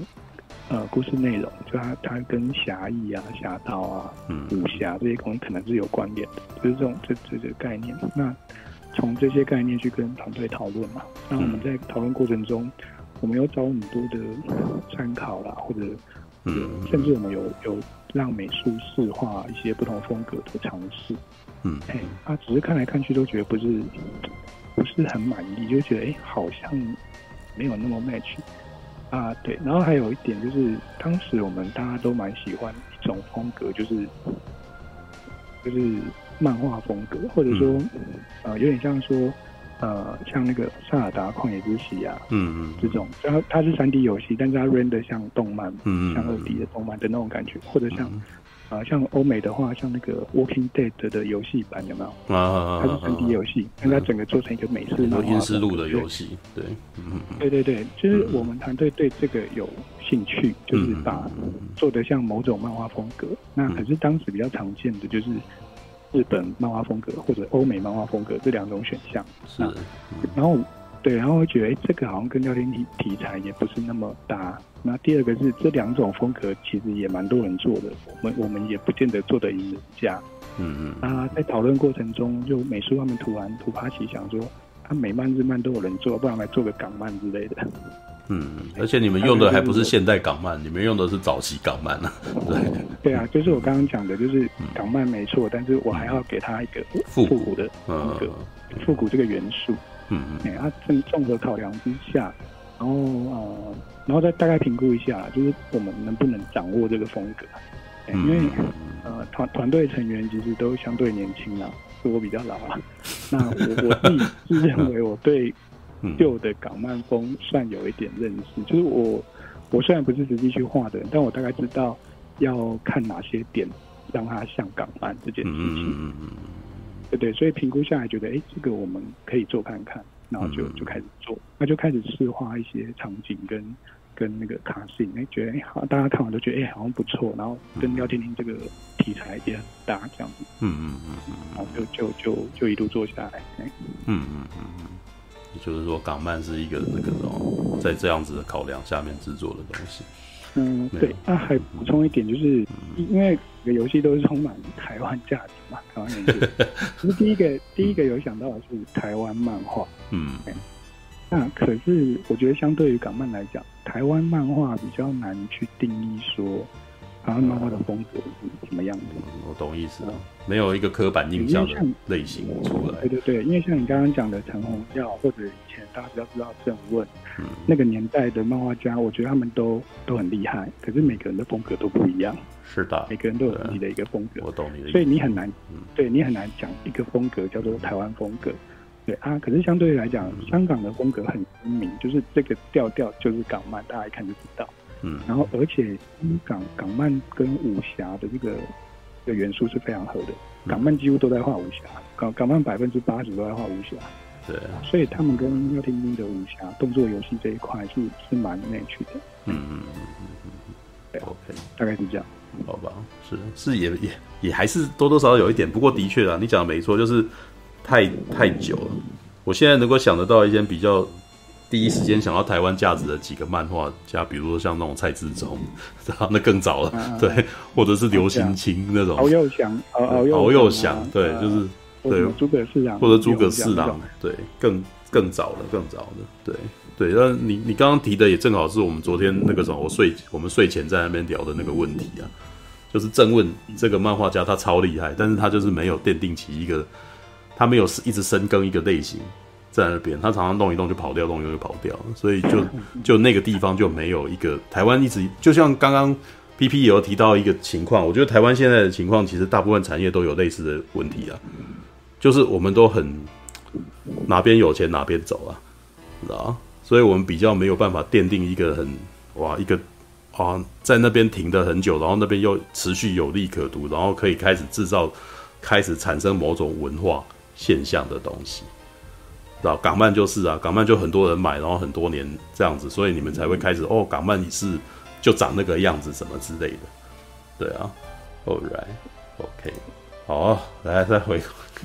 呃，故事内容就它它跟侠义啊、侠盗啊、武侠这些东西可能是有关联的，就是这种这这个概念。那从这些概念去跟团队讨论嘛，那我们在讨论过程中，我们有找很多的参考啦，或者嗯甚至我们有有让美术试画一些不同风格的尝试。嗯，哎，啊，只是看来看去都觉得不是不是很满意，就觉得哎、欸，好像没有那么 match。啊，对，然后还有一点就是，当时我们大家都蛮喜欢一种风格，就是就是漫画风格，或者说，嗯、呃，有点像说，呃，像那个《萨尔达旷野之息》啊，嗯嗯，这种，然后它是三 D 游戏，但是它 render 像动漫，嗯嗯，像二 D 的动漫的那种感觉，或者像。嗯啊，像欧美的话，像那个《Walking Dead》的游戏版有没有？啊，它是三 D 游戏，但它整个做成一个美式漫画。阴尸路的游戏，对，嗯，对对对，就是我们团队对这个有兴趣，就是把做的像某种漫画风格。那可是当时比较常见的就是日本漫画风格或者欧美漫画风格这两种选项。是，然后。对，然后我觉得，哎，这个好像跟聊天题题材也不是那么搭。那第二个是，这两种风格其实也蛮多人做的，我们我们也不见得做得赢人家。嗯嗯。啊，在讨论过程中，就美术他们突然突发奇想说，啊美漫日漫都有人做，不然来做个港漫之类的。嗯，而且你们用的还不是现代港漫，你们用的是早期港漫啊。对。对啊，就是我刚刚讲的，就是港漫没错，但是我还要给他一个复古的风格，复古这个元素。嗯嗯，哎，啊，综综合考量之下，然后呃，然后再大概评估一下，就是我们能不能掌握这个风格？因为呃团团队成员其实都相对年轻啊，是我比较老啊。那我我自己是认为我对旧的港漫风算有一点认识，就是我我虽然不是实际去画的人，但我大概知道要看哪些点让它像港漫这件事情。嗯嗯。对对，所以评估下来觉得，哎，这个我们可以做看看，然后就就开始做，那就开始试画一些场景跟跟那个卡信，哎，觉得哎好，大家看完都觉得哎好像不错，然后跟廖天丁这个题材也很搭，这样子，嗯嗯嗯嗯，然后就就就就一路做下来，哎，嗯嗯嗯嗯，也就是说，港漫是一个那个种在这样子的考量下面制作的东西。嗯，对。那还补充一点，就是因为每个游戏都是充满台湾价值嘛，台湾元素。其实第一个第一个有想到的是台湾漫画。嗯。那可是我觉得相对于港漫来讲，台湾漫画比较难去定义说。台湾漫画的风格是什么样子？我懂意思了，没有一个刻板印象的类型出来。对对对，因为像你刚刚讲的陈红耀，或者以前大家比较知道郑问，嗯，那个年代的漫画家，我觉得他们都都很厉害。可是每个人的风格都不一样。是的，每个人都有自己的一个风格。我懂你的意思。所以你很难，对你很难讲一个风格叫做台湾风格。对啊，可是相对来讲，香港的风格很鲜明，就是这个调调就是港漫，大家一看就知道。嗯，然后而且港港漫跟武侠的这个的元素是非常合的，港漫几乎都在画武侠，港港漫百分之八十都在画武侠，对，所以他们跟廖天丁的武侠动作游戏这一块是是蛮内趣的，嗯嗯嗯嗯嗯，对，OK，大概是这样，好吧，是是也也也还是多多少少有一点，不过的确啊，你讲的没错，就是太太久了，我现在能够想得到一件比较。第一时间想到台湾价值的几个漫画家，比如说像那种蔡志忠，那更早了，啊、对，或者是刘兴清那种，敖幼祥，敖敖幼祥，对，就是对，诸葛四郎，或者诸葛四郎，对，更更早了，更早的，对对。那你你刚刚提的也正好是我们昨天那个什么，我睡我们睡前在那边聊的那个问题啊，就是正问这个漫画家他超厉害，但是他就是没有奠定起一个，他没有一直深耕一个类型。在那边，他常常动一动就跑掉，动一动就跑掉，所以就就那个地方就没有一个台湾一直就像刚刚 PP 也有提到一个情况，我觉得台湾现在的情况其实大部分产业都有类似的问题啊，就是我们都很哪边有钱哪边走啊，知道吗？所以我们比较没有办法奠定一个很哇一个啊在那边停的很久，然后那边又持续有利可图，然后可以开始制造开始产生某种文化现象的东西。知道港漫就是啊，港漫就很多人买，然后很多年这样子，所以你们才会开始哦，港漫是就长那个样子什么之类的，对啊，All right，OK，好，来再回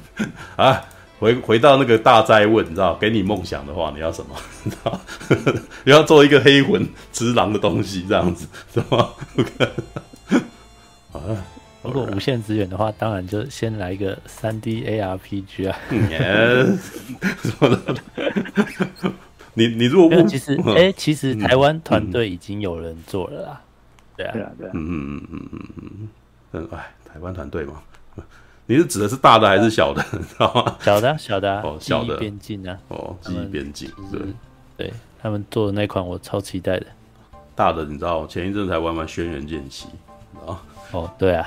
啊，回回到那个大哉问，你知道，给你梦想的话，你要什么？你知道，你要做一个黑魂之狼的东西，这样子是吗？OK，啊。如果无限资源的话，当然就先来一个三 D ARPG 啊。你你如果其实哎、欸，其实台湾团队已经有人做了啦。对啊，对啊，对啊。嗯嗯嗯嗯嗯嗯嗯。哎，台湾团队嘛，你是指的是大的还是小的？知道吗？小的，小的。哦，小的。边境啊。哦，记忆边境。对，对他们做的那款我超期待的。大的，你知道，前一阵才玩完《轩辕剑七》啊。哦，对啊，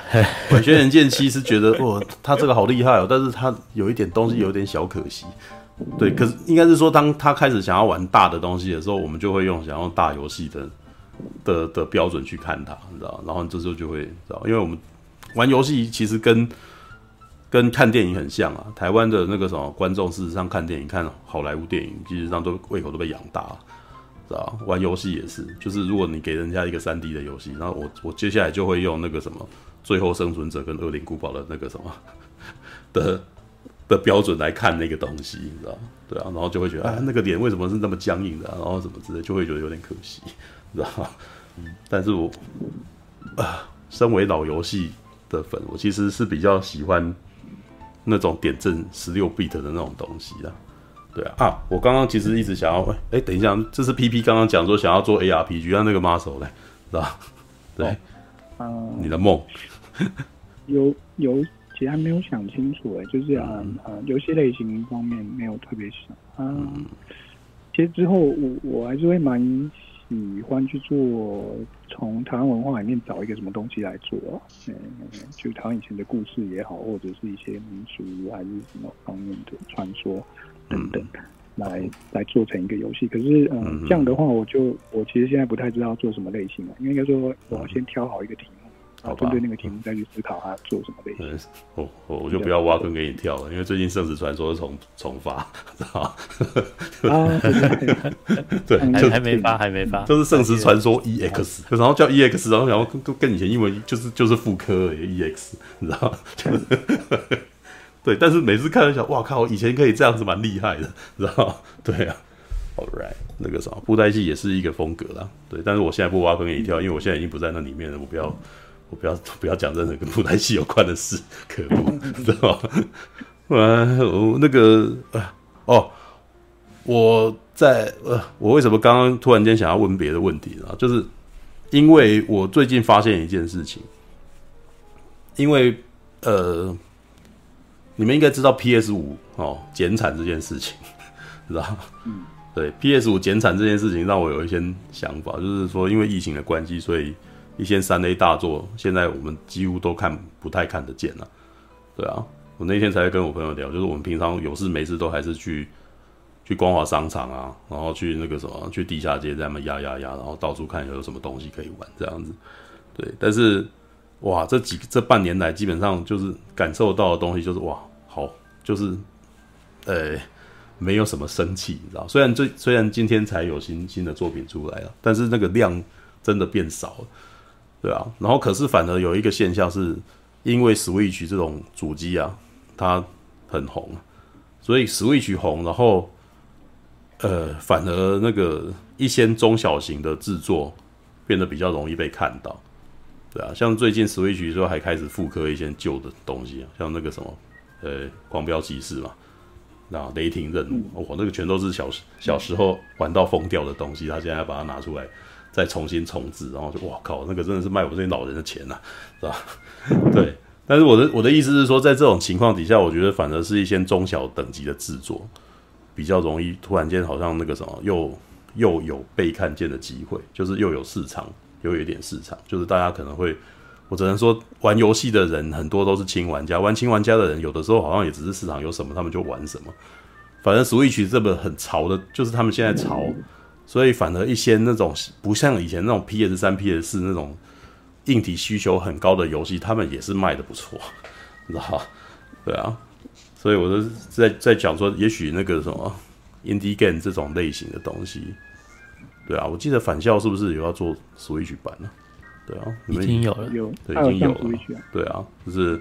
完全人剑七是觉得哦，他这个好厉害哦，但是他有一点东西有点小可惜。对，可是应该是说，当他开始想要玩大的东西的时候，我们就会用想要大游戏的的的标准去看他，你知道？然后这时候就会知道，因为我们玩游戏其实跟跟看电影很像啊。台湾的那个什么观众，事实上看电影看好莱坞电影，其实上都胃口都被养大了。玩游戏也是，就是如果你给人家一个三 D 的游戏，然后我我接下来就会用那个什么《最后生存者》跟《恶灵古堡》的那个什么的的标准来看那个东西，你知道？对啊，然后就会觉得啊，那个脸为什么是那么僵硬的？然后什么之类，就会觉得有点可惜，你知道？但是我啊，身为老游戏的粉，我其实是比较喜欢那种点阵十六 bit 的那种东西的。对啊，啊，我刚刚其实一直想要，哎、欸，等一下，这是 PP 刚刚讲说想要做 ARPG，让那个 muscle 来，是吧？对，啊、哦，你的梦。有有，其实还没有想清楚，哎，就是啊啊，游、嗯、戏、呃、类型方面没有特别想。啊、嗯。其实之后我我还是会蛮喜欢去做，从台湾文化里面找一个什么东西来做啊，嗯，就台湾以前的故事也好，或者是一些民俗还是什么方面的传说。等等，来来做成一个游戏。可是，嗯，嗯，这样的话，我就我其实现在不太知道做什么类型了。因为应该说，我要先挑好一个题目，然后针对那个题目再去思考它做什么类型。我我我就不要挖坑给你跳了，因为最近《圣子传说》重 重发，知道吗？啊，对，还还没发，还没发，就是《圣子传说 EX》，然后叫 EX，然后然后跟跟以前英文就是就是复刻而已，EX，你知道吗？对，但是每次看到想，哇靠，以前可以这样子，蛮厉害的，知道 对啊，All right，那个什么布袋戏也是一个风格啦，对，但是我现在不挖坑给你跳，因为我现在已经不在那里面了，我不要，我不要，不要讲任何跟布袋戏有关的事，可恶，知道吗？我那个啊，哦，我在呃，我为什么刚刚突然间想要问别的问题呢？就是因为我最近发现一件事情，因为呃。你们应该知道 PS 五哦减产这件事情，知道？嗯，对，PS 五减产这件事情让我有一些想法，就是说因为疫情的关系，所以一些三 A 大作现在我们几乎都看不太看得见了。对啊，我那天才跟我朋友聊，就是我们平常有事没事都还是去去光华商场啊，然后去那个什么去地下街在那么压压压，然后到处看有什么东西可以玩这样子。对，但是哇，这几这半年来基本上就是感受到的东西就是哇。就是，呃，没有什么生气，你知道？虽然最虽然今天才有新新的作品出来了，但是那个量真的变少了，对啊。然后可是反而有一个现象是，因为 Switch 这种主机啊，它很红，所以 Switch 红，然后，呃，反而那个一些中小型的制作变得比较容易被看到，对啊。像最近 Switch 说还开始复刻一些旧的东西，像那个什么。呃，狂飙骑士嘛，那雷霆任务，哦，那个全都是小时小时候玩到疯掉的东西，他现在把它拿出来再重新重置，然后就哇靠，那个真的是卖我这些老人的钱呐，是吧？对，但是我的我的意思是说，在这种情况底下，我觉得反而是一些中小等级的制作比较容易，突然间好像那个什么又又有被看见的机会，就是又有市场，又有一点市场，就是大家可能会。我只能说，玩游戏的人很多都是轻玩家。玩轻玩家的人，有的时候好像也只是市场有什么，他们就玩什么。反正 Switch 这么很潮的，就是他们现在潮，所以反而一些那种不像以前那种 PS 三、PS 四那种硬体需求很高的游戏，他们也是卖的不错，你知道？对啊，所以我就在在讲说，也许那个什么 Indie Game 这种类型的东西，对啊，我记得返校是不是有要做 Switch 版呢？对啊，已经有了，有，对，已经有了。对啊，就是，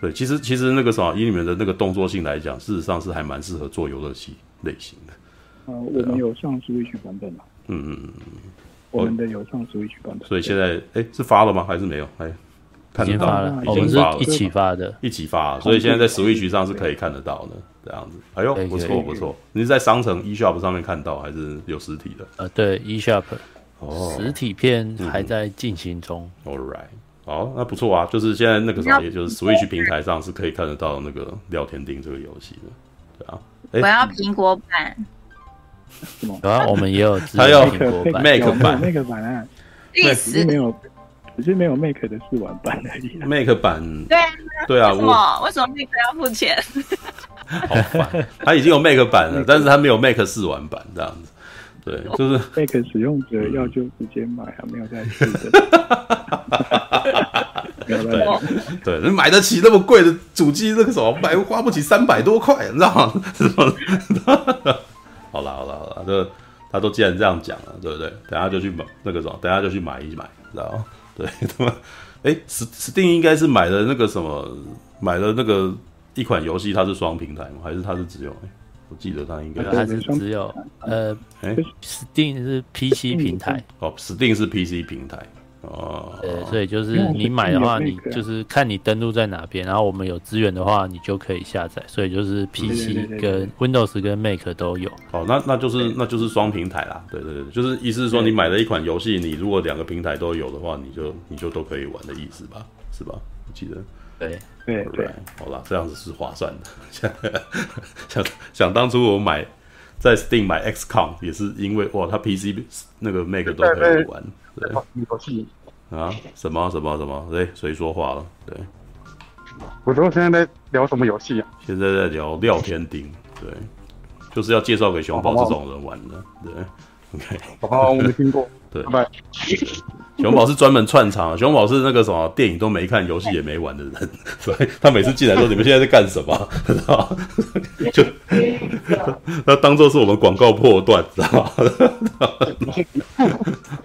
对，其实其实那个什么，以你们的那个动作性来讲，事实上是还蛮适合做游乐器类型的。呃，我们有上 Switch 版本嘛？嗯嗯嗯，我们的有上 Switch 版本。所以现在，哎，是发了吗？还是没有？哎，已经发了，已经发了，一起发的，一起发。所以现在在 Switch 上是可以看得到的，这样子。哎呦，不错不错。你是在商城 eShop 上面看到，还是有实体的？呃，对，eShop。哦，实体片还在进行中。嗯、All right，好，那不错啊。就是现在那个什么，也就是 Switch 平台上是可以看得到那个《聊天钉》这个游戏的，对啊。我要苹果版。有啊，我们也有。他要苹果版，Mac 版，Mac 版啊。只是没有，只是没有 Mac 的试玩版而已。Mac 版，对对啊。为什么？为什么 Mac 要付钱？好烦，他已经有 Mac 版了，但是他没有 Mac 试玩版这样子。对，就是 Mac 使用者要就直接买啊，没有在试的。对，对，你买得起那么贵的主机，那个什么买花不起三百多块，你知道吗？好了好了好了，这他都既然这样讲了，对不对？等下就去买那个什么，等下就去买一买，知道吗？对，他们哎，Steam 应该是买了那个什么，买了那个一款游戏，它是双平台吗？还是它是只有？我记得它应该。他是只有呃，哎，Steam 是 PC 平台。哦，Steam 是 PC 平台。哦，对，所以就是你买的话，你就是看你登录在哪边，然后我们有资源的话，你就可以下载，所以就是 PC 跟 Windows 跟 Mac 都有。哦，那那就是那就是双平台啦，对对对，就是意思是说你买了一款游戏，你如果两个平台都有的话，你就你就都可以玩的意思吧，是吧？我记得。对对对，好了，这样子是划算的。想想想当初我买在 Steam 买 XCOM 也是因为哇，它 PC 那个 Mac 都可以玩。对，游戏啊，什么什么什么？哎，谁说话了？对，我说现在在聊什么游戏啊？现在在聊《廖天丁》，对，就是要介绍给熊宝这种人玩的。对，OK，好吧，我没听过。对。熊宝是专门串场，熊宝是那个什么电影都没看、游戏也没玩的人，所以他每次进来说：“你们现在在干什么？”知道吗？就 他当做是我们广告破断，知道吗？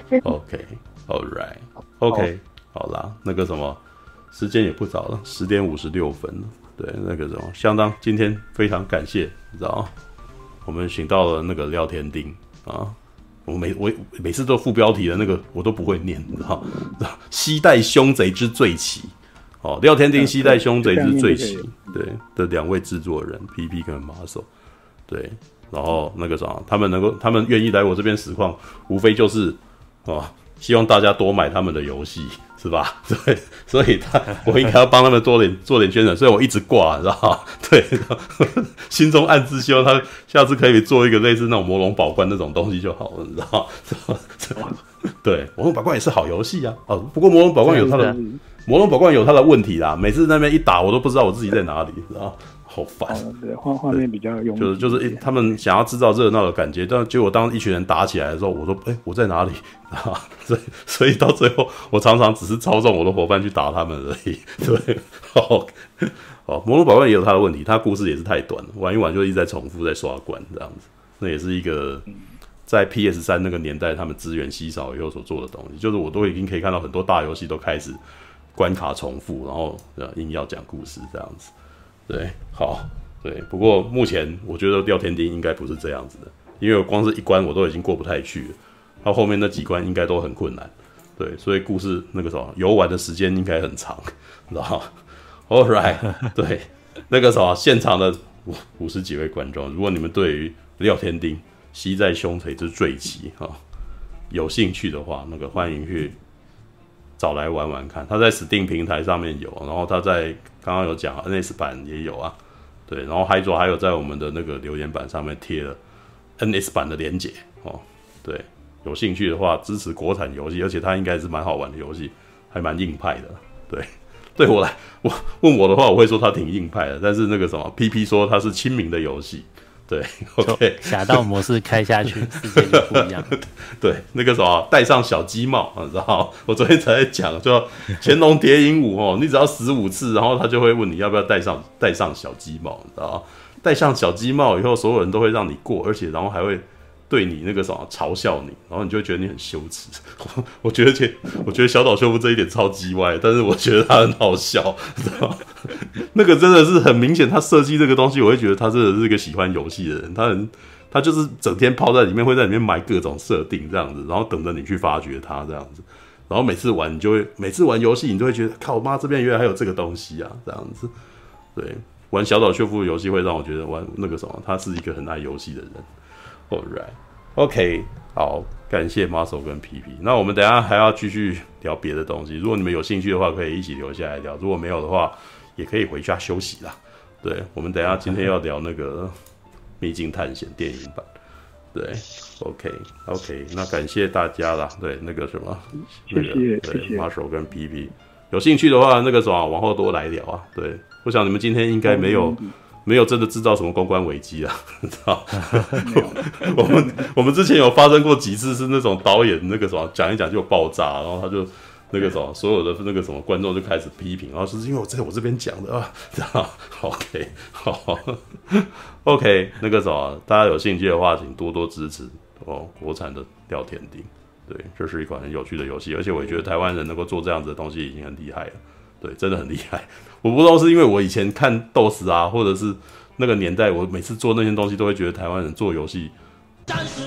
OK，All right，OK，好啦，那个什么时间也不早了，十点五十六分了。对，那个什么，相当今天非常感谢，你知道吗？我们请到了那个廖天丁啊，我每我每次都副标题的那个我都不会念，你知道吗？携带凶贼之罪奇，哦，廖天丁西带凶贼之罪奇，对的两位制作人 PP 跟马手，对，然后那个啥，他们能够他们愿意来我这边实况，无非就是哦，希望大家多买他们的游戏。是吧？对，所以他我应该要帮他们多点做点宣传，所以我一直挂，知道吗？对，心中暗自希望他下次可以做一个类似那种魔龙宝冠那种东西就好了，你知道吗？对，魔龙宝冠也是好游戏啊。哦，不过魔龙宝冠有它的魔龙宝冠有它的问题啦，每次那边一打，我都不知道我自己在哪里，知道好烦，对，画画面比较用，就是就是他们想要制造热闹的感觉，但结果当一群人打起来的时候，我说，哎、欸，我在哪里啊？所以所以到最后，我常常只是操纵我的伙伴去打他们而已。对，好，好，魔龙宝冠也有他的问题，他故事也是太短了，玩一玩就一直在重复在刷关这样子。那也是一个在 PS 三那个年代，他们资源稀少以后所做的东西，就是我都已经可以看到很多大游戏都开始关卡重复，然后硬要讲故事这样子。对，好，对，不过目前我觉得廖天丁应该不是这样子的，因为我光是一关我都已经过不太去了，到后面那几关应该都很困难，对，所以故事那个什么游玩的时间应该很长，知道吗？All right，对，那个什么现场的五五十几位观众，如果你们对于廖天丁携带凶贼之罪旗哈有兴趣的话，那个欢迎去。找来玩玩看，他在 Steam 平台上面有，然后他在刚刚有讲 NS 版也有啊，对，然后还有还有在我们的那个留言板上面贴了 NS 版的连接哦，对，有兴趣的话支持国产游戏，而且它应该是蛮好玩的游戏，还蛮硬派的，对，对我来我问我的话，我会说它挺硬派的，但是那个什么 PP 说它是亲民的游戏。对，OK，侠盗模式开下去，世界就不一样。对，那个什么，戴上小鸡帽，你知道？我昨天才在讲，就《乾隆蝶影舞》哦，你只要十五次，然后他就会问你要不要戴上戴上小鸡帽，你知道？戴上小鸡帽以后，所有人都会让你过，而且然后还会。对你那个什么嘲笑你，然后你就会觉得你很羞耻。我觉得这，我觉得小岛秀夫这一点超级歪，但是我觉得他很好笑，知道？那个真的是很明显，他设计这个东西，我会觉得他真的是一个喜欢游戏的人。他很，他就是整天泡在里面，会在里面埋各种设定这样子，然后等着你去发掘它这样子。然后每次玩，你就会每次玩游戏，你就会觉得靠妈这边原来还有这个东西啊，这样子。对，玩小岛秀夫游戏会让我觉得玩那个什么，他是一个很爱游戏的人。Alright，OK，、okay, 好，感谢马手跟皮皮。那我们等一下还要继续聊别的东西。如果你们有兴趣的话，可以一起留下来聊；如果没有的话，也可以回家休息啦。对，我们等一下今天要聊那个《秘境探险》电影版。对，OK，OK，okay, okay, 那感谢大家啦。对，那个什么，那个对马手跟皮皮，有兴趣的话，那个什么往后多来聊啊。对，我想你们今天应该没有。嗯没有真的制造什么公关危机啊，知道？我们我们之前有发生过几次是那种导演那个什么讲一讲就爆炸，然后他就那个什么所有的那个什么观众就开始批评，然后是因为我在我这边讲的啊，知道？OK，好，OK，那个什么大家有兴趣的话，请多多支持哦，国产的廖天丁，对，这是一款很有趣的游戏，而且我也觉得台湾人能够做这样子的东西已经很厉害了。对，真的很厉害。我不知道是因为我以前看斗士啊，或者是那个年代，我每次做那些东西都会觉得台湾人做游戏。但是